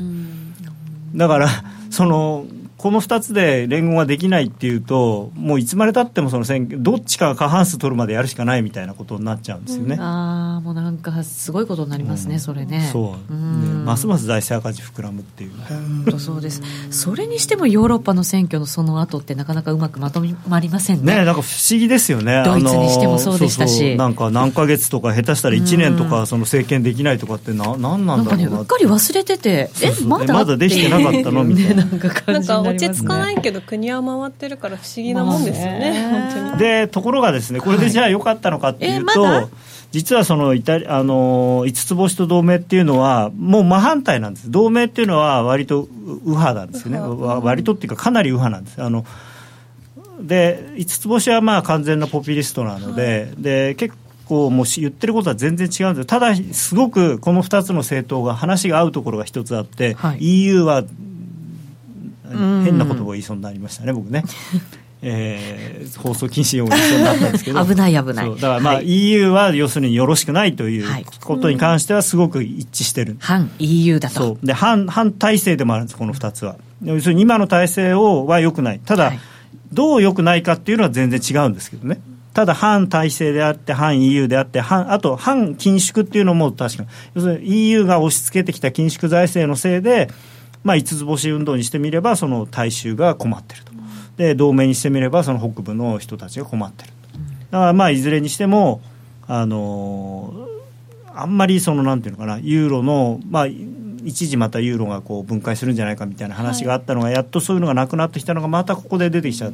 だからそのこの2つで連合ができないっていうと、もういつまでたってもその選挙、どっちかが過半数取るまでやるしかないみたいなことになっちゃうんですよね。うん、ああ、もうなんか、すごいことになりますね、うん、それね。そう、うん、ますます財政赤字膨らむっていう。本当そうです。それにしてもヨーロッパの選挙のその後ってなかなかうまくまとまりませんね。ねなんか不思議ですよね。ドイツにしてもそうでしたし。そうそうなんか何ヶ月とか下手したら1年とかその政権できないとかってな、なんなんだろうな。なんかね、うっかり忘れてて、え、まだまだできてなかったの？みたいな。なんか感じなんか落ち着かないけど国は回ってるから不思議なもんですよね、でところがですねこれでじゃあ良かったのかっていうと、はいえーま、実はそのイタリあの五つ星と同盟っていうのはもう真反対なんです。同盟っていうのは割と右派なんですよね割とっていうかかなり右派なんです。あので五つ星はまあ完全なポピュリストなので,、で結構もう言ってることは全然違うんですただすごくこの2つの政党が話が合うところが一つあって、はい。EU は変な言葉を言いそうになりましたね、僕ね。えー、放送禁止用語にしそうになったんですけど。[LAUGHS] 危ない危ない。だからまあ、はい。EU は要するによろしくないというはい。ことに関してはすごく一致してる、反 EU だと。で反反体制でもあるんですこの2つは。要するに今の体制をは良くない。ただ、はい。どう良くないかっていうのは全然違うんですけどね。ただ反体制であって反 EU であって反あと反緊縮っていうのも確かに。要するに EU が押し付けてきた緊縮財政のせいでまあ、五つ星運動にしてみればその大衆が困ってると。で同盟にしてみればその北部の人たちが困ってるだからまあいずれにしてもあのあんまりそのなんていうのかなユーロのまあ一時またユーロがこう分解するんじゃないかみたいな話があったのが、やっとそういうのがなくなってきたのがまたここで出てきちゃう。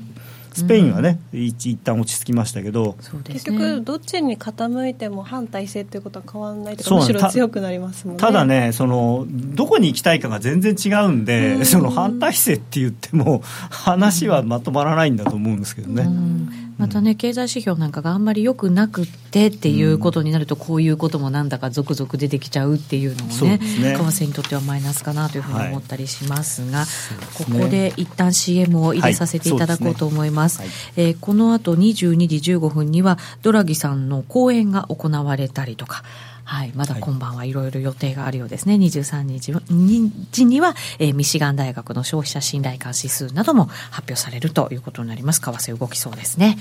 スペインはね、一一旦落ち着きましたけど。そうです結ね局どっちに傾いても反体制っていうことは変わらないというかむしろた強くなりますもんね。ただねそのどこに行きたいかが全然違うんで、うん。その反体制って言っても話はまとまらないんだと思うんですけどね。うんまたね、経済指標なんかがあんまり良くなくってっていうことになると、こういうこともなんだか続々出てきちゃうっていうのもね、為替にとってはマイナスかなというふうに思ったりしますが、そうですね。ここで一旦 CM を入れさせていただこうと思います。はい。えーこの後22時15分には、ドラギさんの講演が行われたりとか、はい、まだ今晩はいろいろ予定があるようですね。23日は日には、えーミシガン大学の消費者信頼感指数なども発表されるということになります。為替動きそうですね。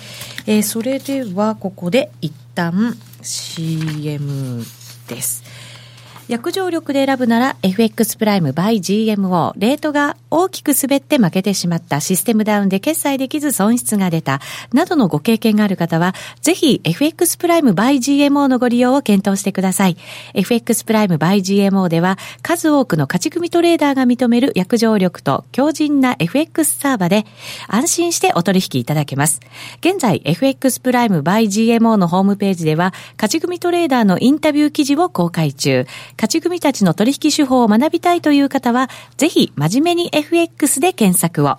えーそれでは、ここで一旦 CM です。約定力で選ぶなら FX プライム by GMO。レートが大きく滑って負けてしまった。システムダウンで決済できず損失が出た。などのご経験がある方は、ぜひ FX プライム by GMO のご利用を検討してください。FX プライム by GMO では、数多くの勝ち組トレーダーが認める約定力と強靭な FX サーバで、安心してお取引いただけます。現在、FX プライム by GMO のホームページでは、勝ち組トレーダーのインタビュー記事を公開中。勝ち組たちの取引手法を学びたいという方は、ぜひ真面目に FX で検索を。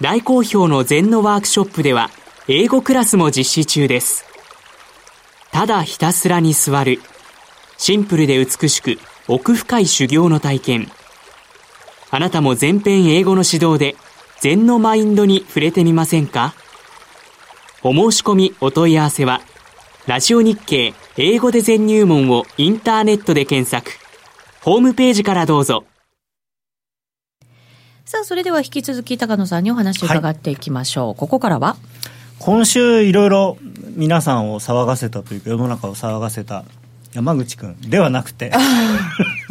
大好評の禅のワークショップでは、英語クラスも実施中です。ただひたすらに座る。シンプルで美しく、奥深い修行の体験。あなたも全編英語の指導で、禅のマインドに触れてみませんか？お申し込み、お問い合わせは、ラジオ日経英語で全入門をインターネットで検索。ホームページからどうぞ。さあ、それでは引き続き高野さんにお話を伺っていきましょう。はい、ここからは？今週いろいろ皆さんを騒がせたというか世の中を騒がせた山口君ではなくて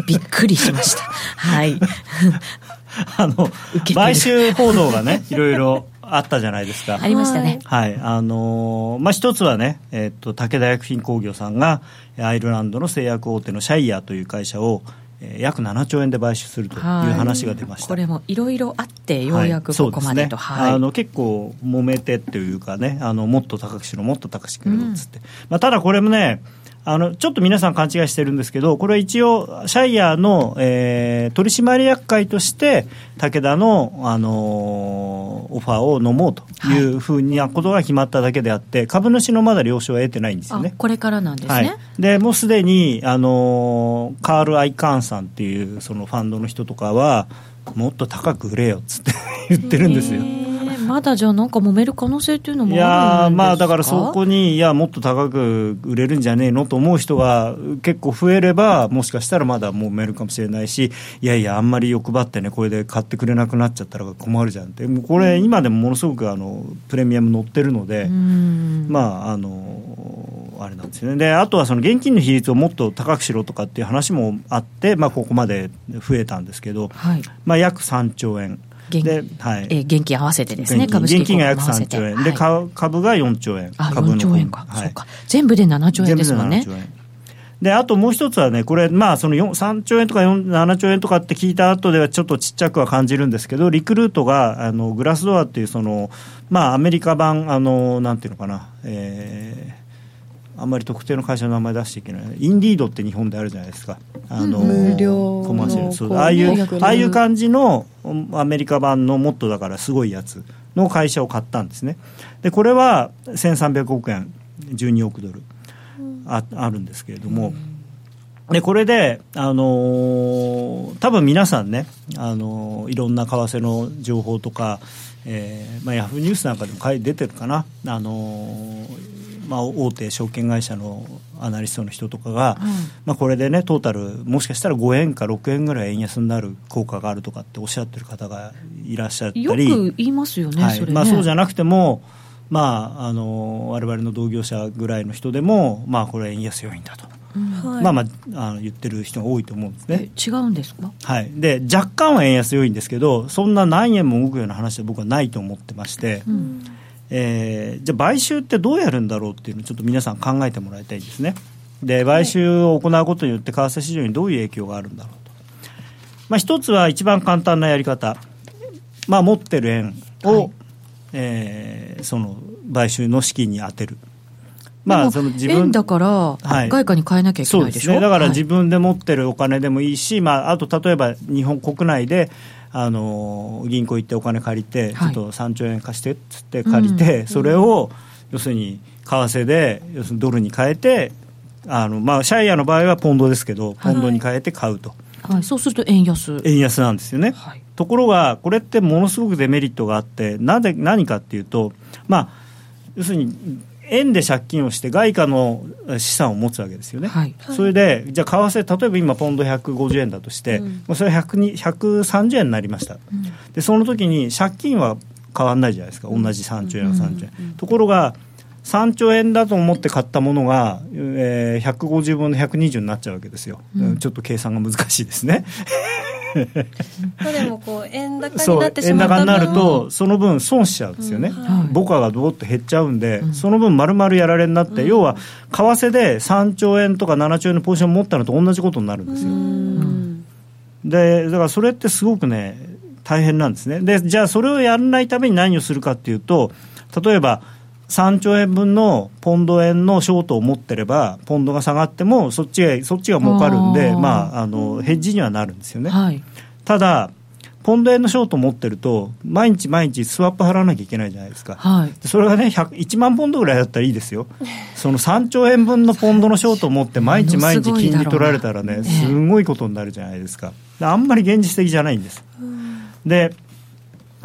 びっくりしました。はい。[LAUGHS] あの、買収報道がね、いろいろあったじゃないですか。[LAUGHS] ありましたね。はい。あのー、まあ、一つはね、えー、っと、武田薬品工業さんが、アイルランドの製薬大手のシャイヤーという会社を、約7兆円で買収するという話が出ました、これもいろいろあってようやくここまでと、はい。ね、あの結構揉めてっていうかねあのもっと高くしろもっと高くしろっつって、うん、まあ、ただこれもねあのちょっと皆さん勘違いしてるんですけど、これは一応、シャイヤーの、えー、取締役会として、武田の、あのー、オファーを飲もうというふうなことが決まっただけであって、はい、株主のまだ了承は得てないんですよね。これからなんですね。はい、でもうすでに、あのー、カール・アイカーンさんっていうそのファンドの人とかは、もっと高く売れよっつって [LAUGHS] 言ってるんですよ。まだじゃあなんか揉める可能性っていうのもいやまあだからそこにいやもっと高く売れるんじゃねえのと思う人が結構増えればもしかしたらまだ揉めるかもしれないしいやいやあんまり欲張ってねこれで買ってくれなくなっちゃったら困るじゃんってこれ今でもものすごくあのプレミアム乗ってるのでまああのあれなんですよね。であとはその現金の比率をもっと高くしろとかっていう話もあって、まあ、ここまで増えたんですけど、はい。まあ、約3兆円。で、はい、えー、現金合わせてですね、株式現金が約3兆円、はい、で株が4兆円、あ株4兆円か、はい、そうか、全部で7兆円ですもんね。であともう一つはね、これ、まあ、その3兆円とか7兆円とかって聞いた後ではちょっとちっちゃくは感じるんですけど、リクルートがあのグラスドアっていうその、まあ、アメリカ版、あのなんていうのかな、えー、あんまり特定の会社の名前出していけない。インディードって日本であるじゃないですか。あの無料コマーシャル。そう。ああいうああいう感じのアメリカ版のもっとだからすごいやつの会社を買ったんですね。でこれは1300億円12億ドル。ああるんですけれども、でこれで、あのー、多分皆さんね、あのー、いろんな為替の情報とか、えーまあ、ヤフーニュースなんかでも出てるかな、あのーまあ、大手証券会社のアナリストの人とかが、うん、まあ、これでねトータルもしかしたら5円か6円ぐらい円安になる効果があるとかっておっしゃってる方がいらっしゃったり。よく言いますよね、はい、ね、まあ、そうじゃなくてもまあ、あの我々の同業者ぐらいの人でも、まあ、これ円安要因だと。うん、まあまああの言ってる人が多いと思うんですね。違うんですか、はい、で若干は円安要因ですけどそんな何円も動くような話は僕はないと思ってまして、うん、えー、じゃあ買収ってどうやるんだろうっていうのをちょっと皆さん考えてもらいたいんですね。で買収を行うことによって為替市場にどういう影響があるんだろうと、まあ、一つは一番簡単なやり方、まあ、持ってる円を、はい、えー、その買収の資金に充てる。まあ、その自分円だから、はい、外貨に変えなきゃいけないでしょ、ね、だから自分で持ってるお金でもいいし、はい、まあ、あと例えば日本国内であの銀行行ってお金借りて、ちょっと3兆円貸してっつって借りて、それを要するに為替で要するにドルに変えてあの、まあ、シャイアの場合はポンドですけど、ポンドに変えて買うと。はい、そうすると円安。円安なんですよね、はい、ところが、これってものすごくデメリットがあって、なぜ何かっていうと、まあ、要するに円で借金をして外貨の資産を持つわけですよね、はい、それでじゃあ為替例えば今ポンド150円だとして、うん、それは130円になりました、うん、でその時に借金は変わらないじゃないですか。同じ3兆円は3兆円、うん、ところが3兆円だと思って買ったものが、えー、150分の120になっちゃうわけですよ、うん、ちょっっと計算が難しいですね。まあでもこう円高になってしまった円高になるとその分損しちゃうんですよね、うんはい、母価がどーっと減っちゃうんで、うん、その分丸々やられになって、うん、要は為替で3兆円とか7兆円のポジションを持ったのと同じことになるんですよ、でだからそれってすごくね大変なんですね。でじゃあそれをやらないために何をするかっていうと例えば3兆円分のポンド円のショートを持ってれば、ポンドが下がっても、そっちがそっちが儲かるんで、まあ、あのヘッジにはなるんですよね。はい、ただポンド円のショート持ってると、毎日毎日スワップ払わなきゃいけないじゃないですか、はい、それがね、1万ポンドぐらいだったらいいですよ、その3兆円分のポンドのショートを持って、[LAUGHS] 毎日毎日金利取られたらね、すごいことになるじゃないですか、あんまり現実的じゃないんです。で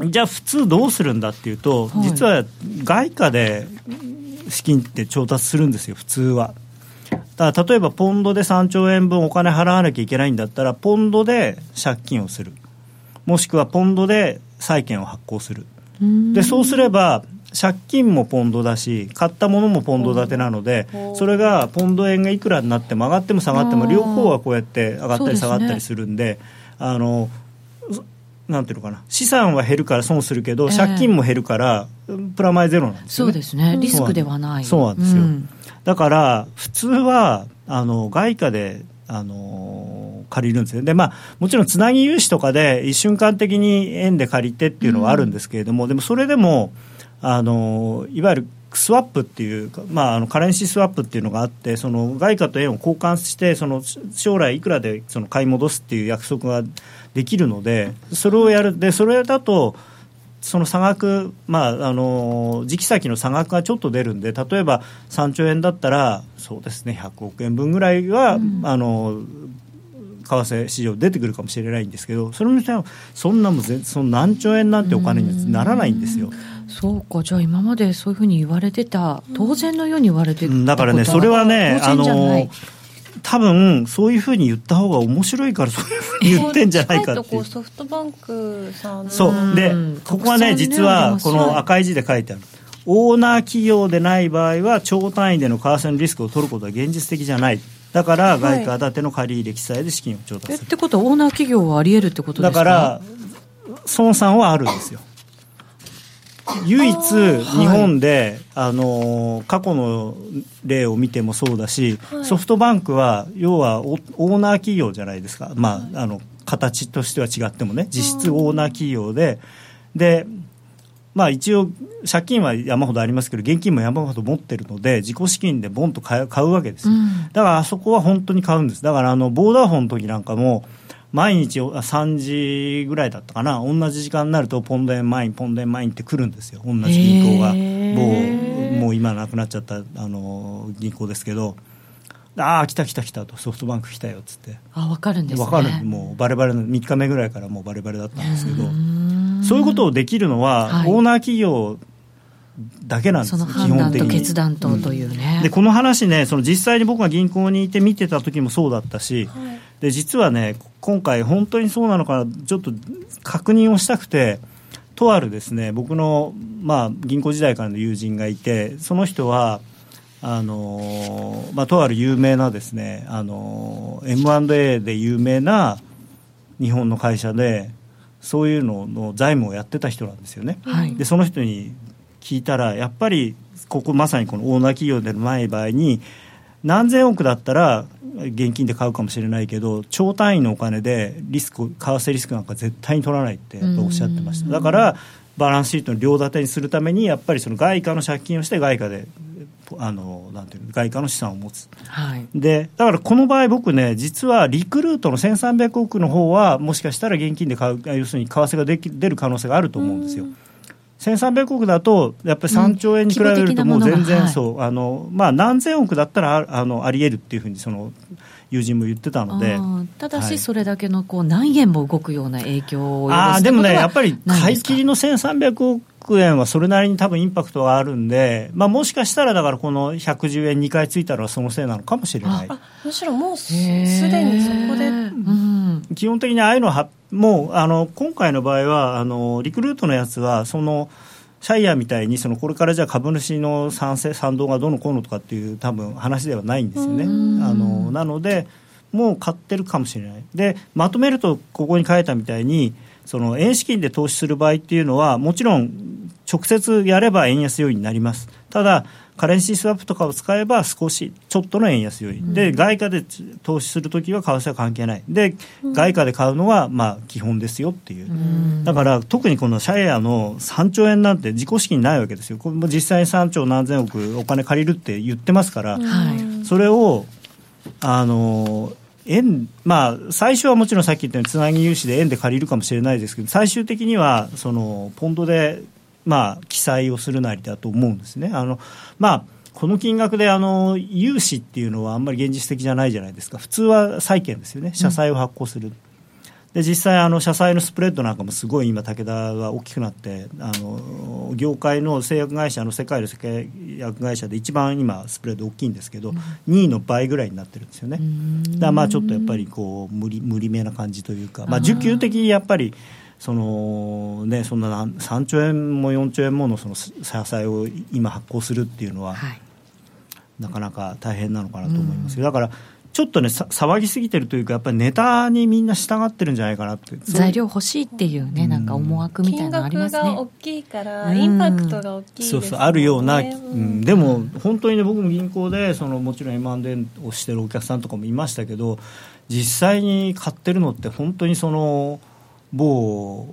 じゃあ普通どうするんだっていうと、はい、実は外貨で資金って調達するんですよ、普通は。だから例えばポンドで3兆円分お金払わなきゃいけないんだったら、ポンドで借金をする、もしくはポンドで債券を発行する。でそうすれば借金もポンドだし買ったものもポンド建てなのでそれがポンド円がいくらになっても上がっても下がっても両方はこうやって上がったり下がったりするんであのなんていうのかな。資産は減るから損するけど、えー、借金も減るからプラマイゼロなんですよね。そうですね。リスクではない。そうなんですよ、うん、だから普通はあの外貨であの借りるんですよでまあもちろんつなぎ融資とかで一瞬間的に円で借りてっていうのはあるんですけれども、うん、でもそれでもあのいわゆるスワップっていうか、まあ、あのカレンシースワップっていうのがあってその外貨と円を交換してその将来いくらでその買い戻すっていう約束ができるのでそれをやるでそれだとその差額、まあ、あの時期先の差額がちょっと出るんで例えば3兆円だったらそうですね100億円分ぐらいは、うん、あの為替市場出てくるかもしれないんですけどそれにしてはそんなもその何兆円なんてお金にならないんですよ。そうかじゃあ今までそういうふうに言われてた当然のように言われてただからねそれはねあの多分そういうふうに言った方が面白いからそういうふうに言ってんじゃないかっていう。ソフトバンクさん。そう。でここはね実はこの赤い字で書いてある。オーナー企業でない場合は超単位での為替のリスクを取ることは現実的じゃない。だから外貨建ての借り入れ記載で資金を調達する、ってことはオーナー企業はありえるってことですか？だから孫さんはあるんですよ唯一日本で、はい、あの過去の例を見てもそうだし、はい、ソフトバンクは要はオーナー企業じゃないですか、まあ、あの形としては違ってもね実質オーナー企業でで、まあ、一応借金は山ほどありますけど現金も山ほど持ってるので自己資金でボンと買う買うわけですよ、うん、だからあそこは本当に買うんです。だからあのボーダーフォンの時なんかも毎日3時ぐらいだったかな。同じ時間になるとポンド円マインポンド円マインって来るんですよ。同じ銀行が。もうもう今なくなっちゃったあの銀行ですけど。ああ来た来た来たと。ソフトバンク来たよっつって。あ分かるんです、ね、分かる。もうバレバレの3日目ぐらいからもうバレバレだったんですけど。そういうことをできるのは、はい、オーナー企業だけなんですその判断と決断とというね、うん、でこの話ねその実際に僕が銀行にいて見てた時もそうだったし、はい、で実はね今回本当にそうなのかちょっと確認をしたくてとあるですね僕の、まあ、銀行時代からの友人がいてその人はあのまあ、とある有名なですねあの M&A で有名な日本の会社でそういうのの財務をやってた人なんですよね。はい、でその人に聞いたらやっぱりここまさにこのオーナー企業でのない場合に何千億だったら現金で買うかもしれないけど超単位のお金でリスク為替リスクなんか絶対に取らないっておっしゃってました。だからバランスシートの両立てにするためにやっぱりその外貨の借金をして外貨であのなんていう外貨の資産を持つ、はい、でだからこの場合僕ね実はリクルートの1300億の方はもしかしたら現金で買う要するに為替ができ出る可能性があると思うんですよ。1300億だと、やっぱり3兆円に比べると、もう全然そう、あのまあ、何千億だったらあのありえるっていうふうにその友人も言ってたのでただし、それだけのこう何円も動くような影響をあでもね、やっぱり買い切りの1300億円はそれなりに多分インパクトがあるんで、まあ、もしかしたらだからこの110円2回ついたのはそのせいなのかもしれない。むしろもうすでにそこで、うん、基本的にああいうのはもうあの今回の場合はあのリクルートのやつはそのシャイヤーみたいにそのこれからじゃあ株主の賛成賛同がどうのこうのとかっていう多分話ではないんですよね。あのなのでもう買ってるかもしれない。でまとめるとここに書いたみたいにその円資金で投資する場合っていうのはもちろん直接やれば円安要因になります。ただカレンシースワップとかを使えば少しちょっとの円安要因、うん、で外貨で投資するときは為替は関係ない。で、うん、外貨で買うのはまあ基本ですよっていう、うん、だから特にこのシャイアの3兆円なんて自己資金ないわけですよ。これも実際に3兆何千億お金借りるって言ってますから、それをあの円まあ、最初はもちろんさっき言ったようにつなぎ融資で円で借りるかもしれないですけど最終的にはそのポンドでまあ、記載をするなりだと思うんですね。あのまあこの金額であの融資っていうのはあんまり現実的じゃないじゃないですか、普通は債券ですよね、社債を発行する。うん、で実際あの、社債のスプレッドなんかもすごい今、武田が大きくなって、あの業界の製薬会社の世界の製薬会社で一番今、スプレッド大きいんですけど、うん、2位の倍ぐらいになってるんですよね。だまあちょっとやっぱりこう無理無理めな感じというか、まあ、需給的にやっぱり。そのね、そんな3兆円も4兆円ものその社債を今発行するっていうのは、はい、なかなか大変なのかなと思いますだからちょっとね騒ぎすぎてるというかやっぱりネタにみんな従ってるんじゃないかなって。材料欲しいっていうね、なんか思惑みたいなのありますね。金額が大きいから、インパクトが大きい、ね、そうそうあるような、うん、でも本当にね僕も銀行でそのもちろん M&A をしてるお客さんとかもいましたけど実際に買ってるのって本当にその某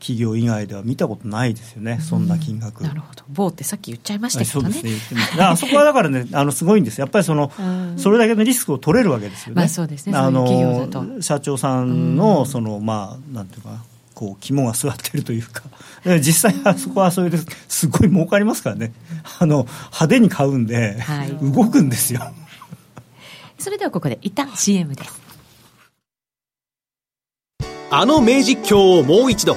企業以外では見たことないですよね、そんな金額。なるほど、某ってさっき言っちゃいましたけどね。そうですねあそこはだからね、[LAUGHS] あのすごいんです、やっぱりその、それだけのリスクを取れるわけですよね。まあ、そうですねあの社長さんの、その、まあ、なんていうか、こう肝が据わってるというか、[LAUGHS] 実際あそこはそれです。すごい儲かりますからね、あの派手に買うんで、はい、動くんですよ。[LAUGHS] それではここで一旦 CM です。あの名実況をもう一度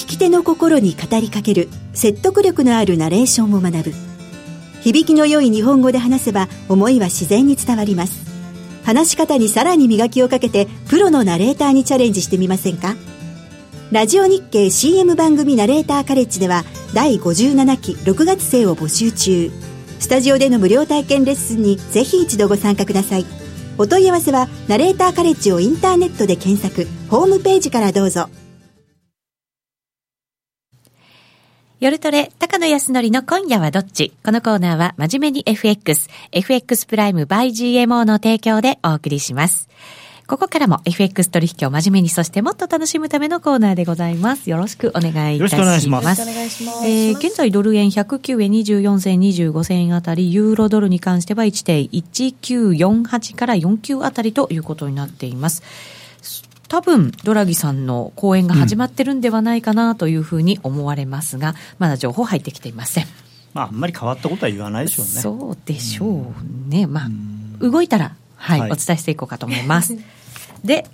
聞き手の心に語りかける説得力のあるナレーションを学ぶ。響きの良い日本語で話せば思いは自然に伝わります。話し方にさらに磨きをかけてプロのナレーターにチャレンジしてみませんか？ラジオ日経 CM 番組ナレーターカレッジでは第57期6月生を募集中。スタジオでの無料体験レッスンにぜひ一度ご参加ください。お問い合わせはナレーターカレッジをインターネットで検索。ホームページからどうぞ。夜トレ、高野康則の今夜はどっち？このコーナーは真面目に FX、FX プライム by GMO の提供でお送りします。ここからも FX 取引を真面目に、そしてもっと楽しむためのコーナーでございます。よろしくお願いいたします。よろしくお願いします。えー、現在ドル円109円24銭25銭円あたり、ユーロドルに関しては1.1948から49あたりということになっています。多分ドラギさんの講演が始まってるんではないかなというふうに思われますが、うん、まだ情報入ってきていません。まあ、あんまり変わったことは言わないでしょうね。そうでしょうね。まあ、動いたら、はい、はい、お伝えしていこうかと思います。[LAUGHS] で、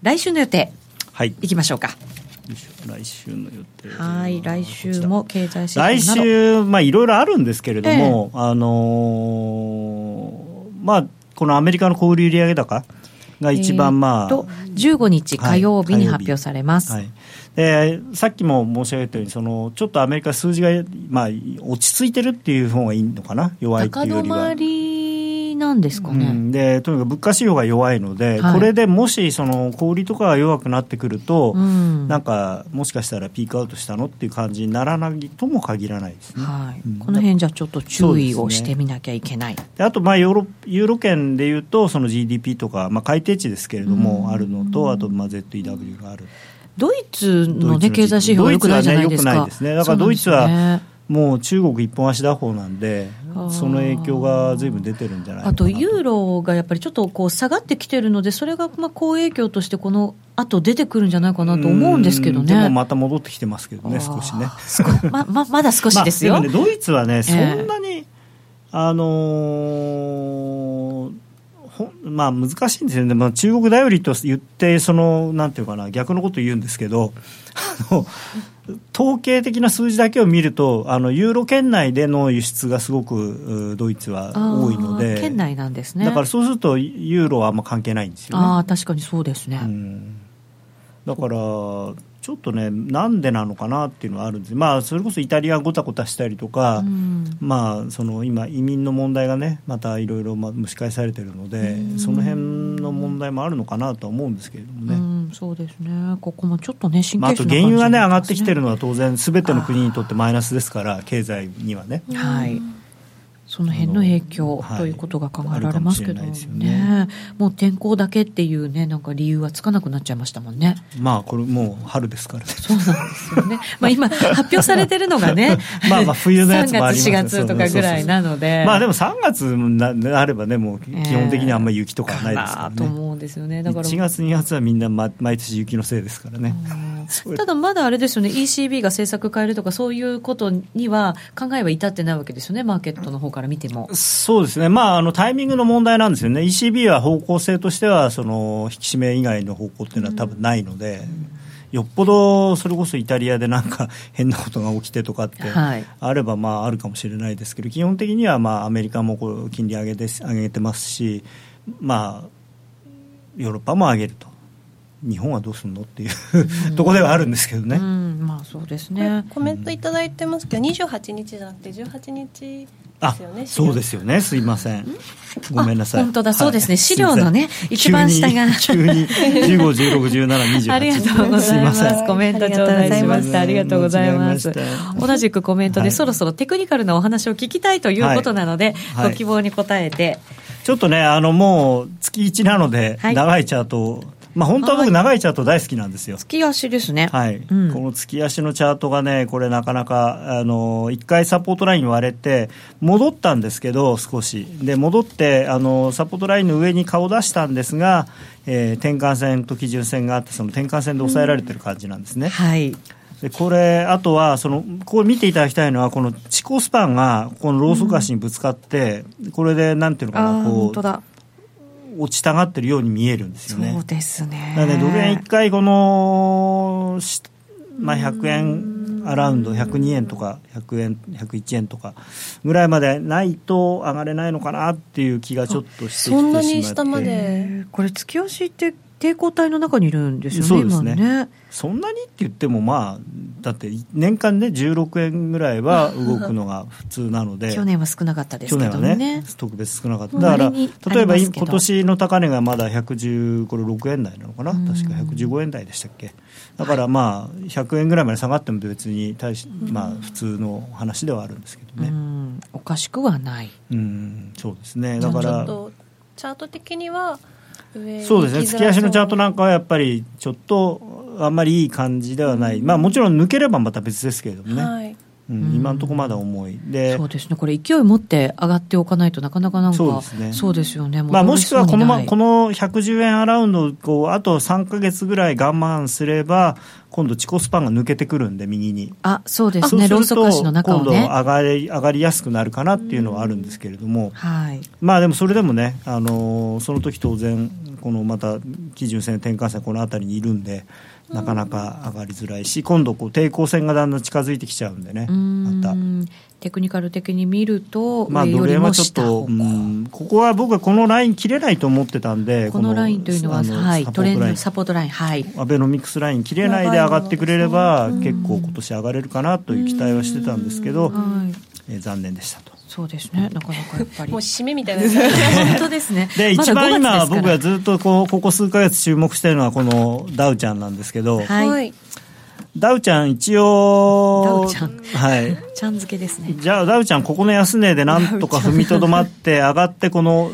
来週の予定、はい、いきましょうか。来週の予定はい来週も経済来週まあいろいろあるんですけれども、えー、あのー、まあこのアメリカの小売売上高が一番まあ、と15日火曜日に発表されます、はい、でさっきも申し上げたようにそのちょっとアメリカ数字が、まあ、落ち着いてるっていう方がいいのかな？弱いっていうよりはなんですかね、うん、でとにかく物価指標が弱いので、はい。これでもしその小売りとかが弱くなってくると、うん。なんかもしかしたらピークアウトしたのっていう感じにならないとも限らないですね。はい。うん。この辺じゃちょっと注意をしてみなきゃいけない、であとまあヨーロユーロ圏でいうとその GDP とか、まあ、改定値ですけれどもあるのとあとまあ ZEW がある。ドイツの、ね、ドイツの経済指標は良くないじゃないですか。ドイツはね良くないですね。だからドイツはもう中国一本足打法なんでその影響がずいぶん出てるんじゃないかなあとユーロがやっぱりちょっとこう下がってきてるので、それがまあ好影響として、この後出てくるんじゃないかなと思うんですけどね。でもまた戻ってきてますけどね少しね少まままだ少しですよ。まあ、ね、ドイツはね、そえんなに、あのーまあ、難しいんですよね、まあ、中国頼りと言ってその、なんていうかな、逆のこと言うんですけど、あの統計的な数字だけを見ると、あのユーロ圏内での輸出がすごくうドイツは多いので、県内なんですね。だからそうすると、ユーロはあんま関係ないんですよね。ああ、確かにそうですね。うんだから、ちょっとね、なんでなのかなっていうのはあるんです、まあ、それこそイタリアがごたごたしたりとか、うんまあ、その今、移民の問題がね、またいろいろまあ蒸し返されてるので、その辺の問題もあるのかなとは思うんですけれどもね。うん、そうですね。ここもちょっとね、神まあ、あと原油がね、上がってきてる。るのは当然、すべての国にとってマイナスですから、経済にはね。はい。その辺の影響はいということが考えられますけどあるかもしれないね。もう天候だけっていうね、なんか理由はつかなくなっちゃいましたもんね。まあ、これもう春ですからね。そうなんですよね。まあ今、発表されてるのがね、[LAUGHS] まあまあ冬のやつもあります3月、4月とかぐらいなので。まあでも3月にななればね、もう基本的にあんまり雪とかはないですからね。なと思うんですよね。だから。1月、2月はみんな、ま、毎年雪のせいですからね。うんただまだあれですよね、ECB が政策変えるとか、そういうことには考えは至ってないわけですよね、マーケットの方から見ても。そうですね、まあ、あのタイミングの問題なんですよね、ECB は方向性としてはその引き締め以外の方向っていうのは多分ないので、よっぽどそれこそイタリアでなんか変なことが起きてとかって [LAUGHS] はいあればまああるかもしれないですけど、基本的にはまあアメリカもこう金利上げです上げてますし、まあ、ヨーロッパも上げると。日本はどうするのっていう [LAUGHS] ところではあるんですけどね。うん、まあそうですね。コメントいただいてますけど、28日じゃなくて18日あ。そうですよね、すいません。ごめんなさい。あ本当だはいそうですね。資料のね一番下が。急に急に15、16、17、28。ありがとうございます。コメント頂戴しました。ありがとうございます。同じくコメントで、はいそろそろテクニカルなお話を聞きたいということなので、はい。ご希望に応えて、ちょっとね、あの、もう月1なので、はい。長いチャートを、まあ本当は僕長いチャート大好きなんですよ。月足ですね。はい、うんこの月足のチャートがね、これなかなか、あの、一回サポートライン割れて、戻ったんですけど、少し。で、戻って、あの、サポートラインの上に顔出したんですが、えー転換線と基準線があって、その転換線で抑えられてる感じなんですね。はい。でこれ、あとはその、これ見ていただきたいのは、この地高スパンがこのローソク足にぶつかって、これでなんていうのかな、こ。う落ちたがってるように見えるんですよね。そうですね。だからね、ドル円1回、この、しまあ、100円アラウンド、102円とか、100円、101円とかぐらいまでないと上がれないのかなっていう気がちょっとしてきてしまって。そんなに下までえーこれ月足って抵抗体の中にいるんですよね、そうですね。今ね。そんなにって言っても、まあ、だって年間ね、16円ぐらいは [LAUGHS] 動くのが普通なので。去年は少なかったです去け年はねどもね。特別少なかった。うんだから例えば今年の高値がまだ110これ6円台なのかな？うん。確か115円台でしたっけ？だからまあ100円ぐらいまで下がっても別に対し、まあ、普通の話ではあるんですけどうねん、おかしくはない。うん。そうですね。だからチャート的にはそうですね。月足のチャートなんかはやっぱりちょっとあんまりいい感じではない、まあもちろん抜ければまた別ですけれどもね、はいうん、今のところまだ重いでそうですね。これ勢い持って上がっておかないとなかなかなんか、そうですねそうですよね。まあ、もしくはこの,、ま、この、の110円アラウンドをこうあと3か月ぐらい我慢すれば今度、チコスパンが抜けてくるんで、右に。あ、そうですね。ローソク足の中今度をね。上がり上がりやすくなるかなっていうのはあるんですけれども、はい。まあでもそれでもね、あのーその時当然このまた基準線転換線この辺りにいるんでなかなか上がりづらいし今度こう抵抗線がだんだん近づいてきちゃうんでねまた。テクニカル的に見ると、まあ、ドル円はちょっと、うん、ここは僕はこのライン切れないと思ってたんで、このラインというのは、はい、トレンド、サポートライン、はい、アベノミクスライン切れないで上がってくれれば、結構今年上がれるかなという期待はしてたんですけど、えー、残念でしたと。そうですね、なかなかやっぱり。もう締めみたいな。[LAUGHS] 本当ですね。で、一番今、僕がずっとこうここ数か月注目しているのは、このダウちゃんなんですけど、はい。ダウちゃん一応、ダウちゃん。はい。ちゃん付けですね。じゃあ、ダウちゃん、ここの安値でなんとか踏みとどまって上がって、この、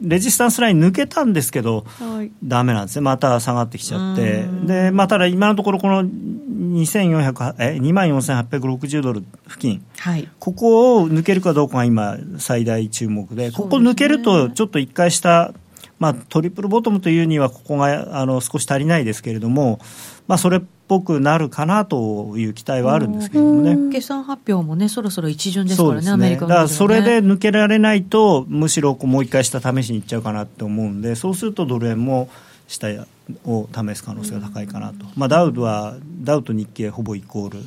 レジスタンスライン抜けたんですけど、はい、ダメなんですね。また下がってきちゃって。で、まあ、ただ今のところこの2400え2万4860ドル付近、はい、ここを抜けるかどうかが今最大注目で、ここ抜けるとちょっと一回下まあ、トリプルボトムというにはここがあの少し足りないですけれども、まあ、それっぽくなるかなという期待はあるんですけどもね。決算発表もね、そろそろ一巡ですからね、ねアメリカ、ね、だからそれで抜けられないと、むしろこうもう一回下試しにいっちゃうかなと思うんで、そうするとドル円も下を試す可能性が高いかなと。まあ、ダウは、ダウと日経ほぼイコール。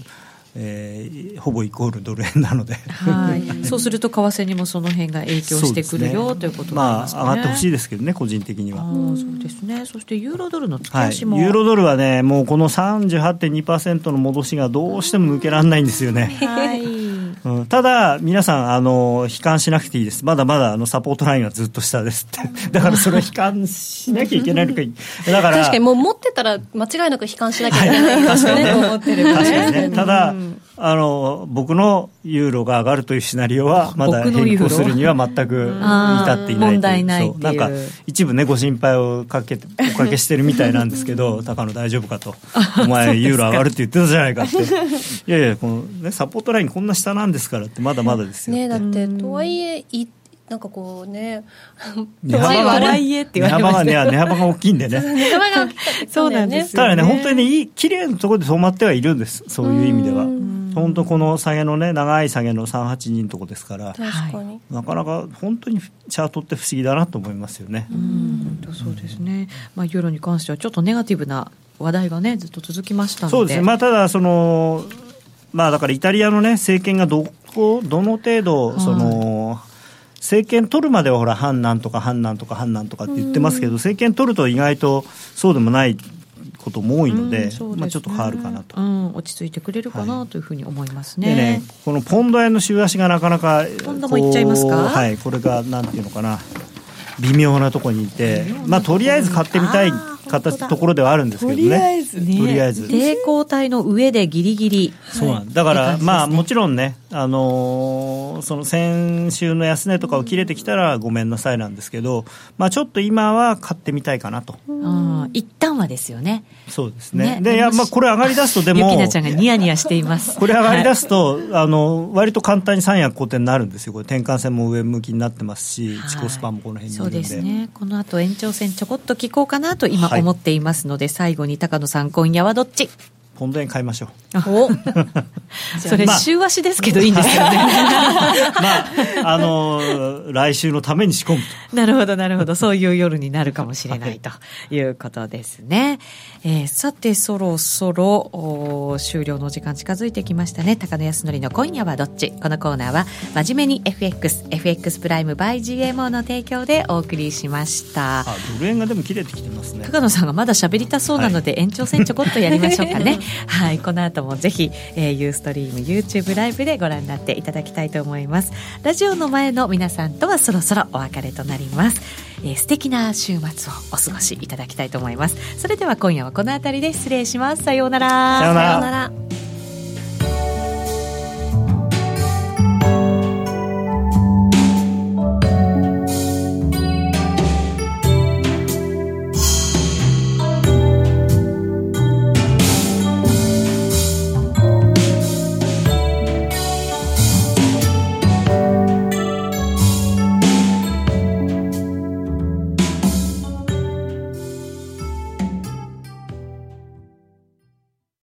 えー、ほぼイコールドル円なので。はい、そうすると為替にもその辺が影響してくるよ、ね、ということまあ、上がってほしいですけどね、個人的には。そうですね、そしてユーロドルの月足も、はい、ユーロドルはね、もうこの38.2%の戻しがどうしても抜けられないんですよね。はいうん、ただ、皆さんあの、悲観しなくていいです、まだまだあのサポートラインはずっと下ですって、[LAUGHS] だからそれを悲観しなきゃいけないのか、[LAUGHS] だから確かにもう持ってたら、間違いなく悲観しなきゃいけない。ですね、と思ってる、確かにね、[LAUGHS] ただ、あの僕のユーロが上がるというシナリオは [LAUGHS] まだ変更するには全く至っていない問題ないなんか一部ねご心配をかけ [LAUGHS] おかけしてるみたいなんですけど [LAUGHS] 高野大丈夫かと。お前ユーロ上がるって言ってたじゃないかって。いやいやこの、ね、サポートラインこんな下なんですからってまだまだですよねだってとはいえなんかこうね、値幅が笑いえって言われました。値幅が大きいんでね。値幅が大きかった、そうなんですただね、本当にね、いい、綺麗なところで止まってはいるんです。そういう意味では。本当この下げのね長い下げの382のとこですから。なかなか本当にチャートって不思議だなと思いますよね。うん。そうですね、まあ、ユーロに関してはちょっとネガティブな話題がねずっと続きましたそうです。ね、まあ、ただそのまあだからイタリアのね政権がどこどの程度その、はい政権取るまではほら反なんとか反なんとか反なんとかって言ってますけど政権取ると意外とそうでもないことも多いので、うんね、まあ、ちょっと変わるかなと、うん、落ち着いてくれるかなというふうに思いますね。はい、でねこのポンド円の週足がなかなかポンドもいっちゃいますか？はいこれがなんていうのかな微妙なところにいて、まあ、とりあえず買ってみたい形ところではあるんですけどね。とりあえず、ね、とりあえず。抵抗体の上でギリギリ。そうなんだから、ね、まあもちろんね、あのー、その先週の安値とかを切れてきたらごめんなさいなんですけど、まあちょっと今は買ってみたいかなと。うん、一旦はですよね。そうですね。ねで、いや、まあこれ上がり出すとでも。ゆきなちゃんがニヤニヤしています。これ上がり出すと、はい、あの、割と簡単に三役好転になるんですよ。これ転換線も上向きになってますし、はい、チコスパンもこの辺にいるんで。そうですね。この後延長戦ちょこっと聞こうかなと今思っていますので、はい、最後に高野さん今夜はどっち？ポンド円買いましょう。お [LAUGHS] それ、週足ですけどいいんですよね。[LAUGHS] まあ、あのー、来週のために仕込むと。[LAUGHS] なるほど、なるほど。そういう夜になるかもしれないということですね。えー、さて、そろそろ終了の時間近づいてきましたね。高野康則の今夜はどっち？このコーナーは、真面目に FX、FX プライム by GMO の提供でお送りしました。あ、ドル円がでも切れてきてますね。高野さんがまだ喋りたそうなので、はい、延長戦ちょこっとやりましょうかね。はい、この後もぜひ、えー、ユーストリーム YouTube ライブでご覧になっていただきたいと思います。ラジオの前の皆さんとはそろそろお別れとなります、えー、素敵な週末をお過ごしいただきたいと思います。それでは今夜はこの辺りで失礼します。さようなら。さようなら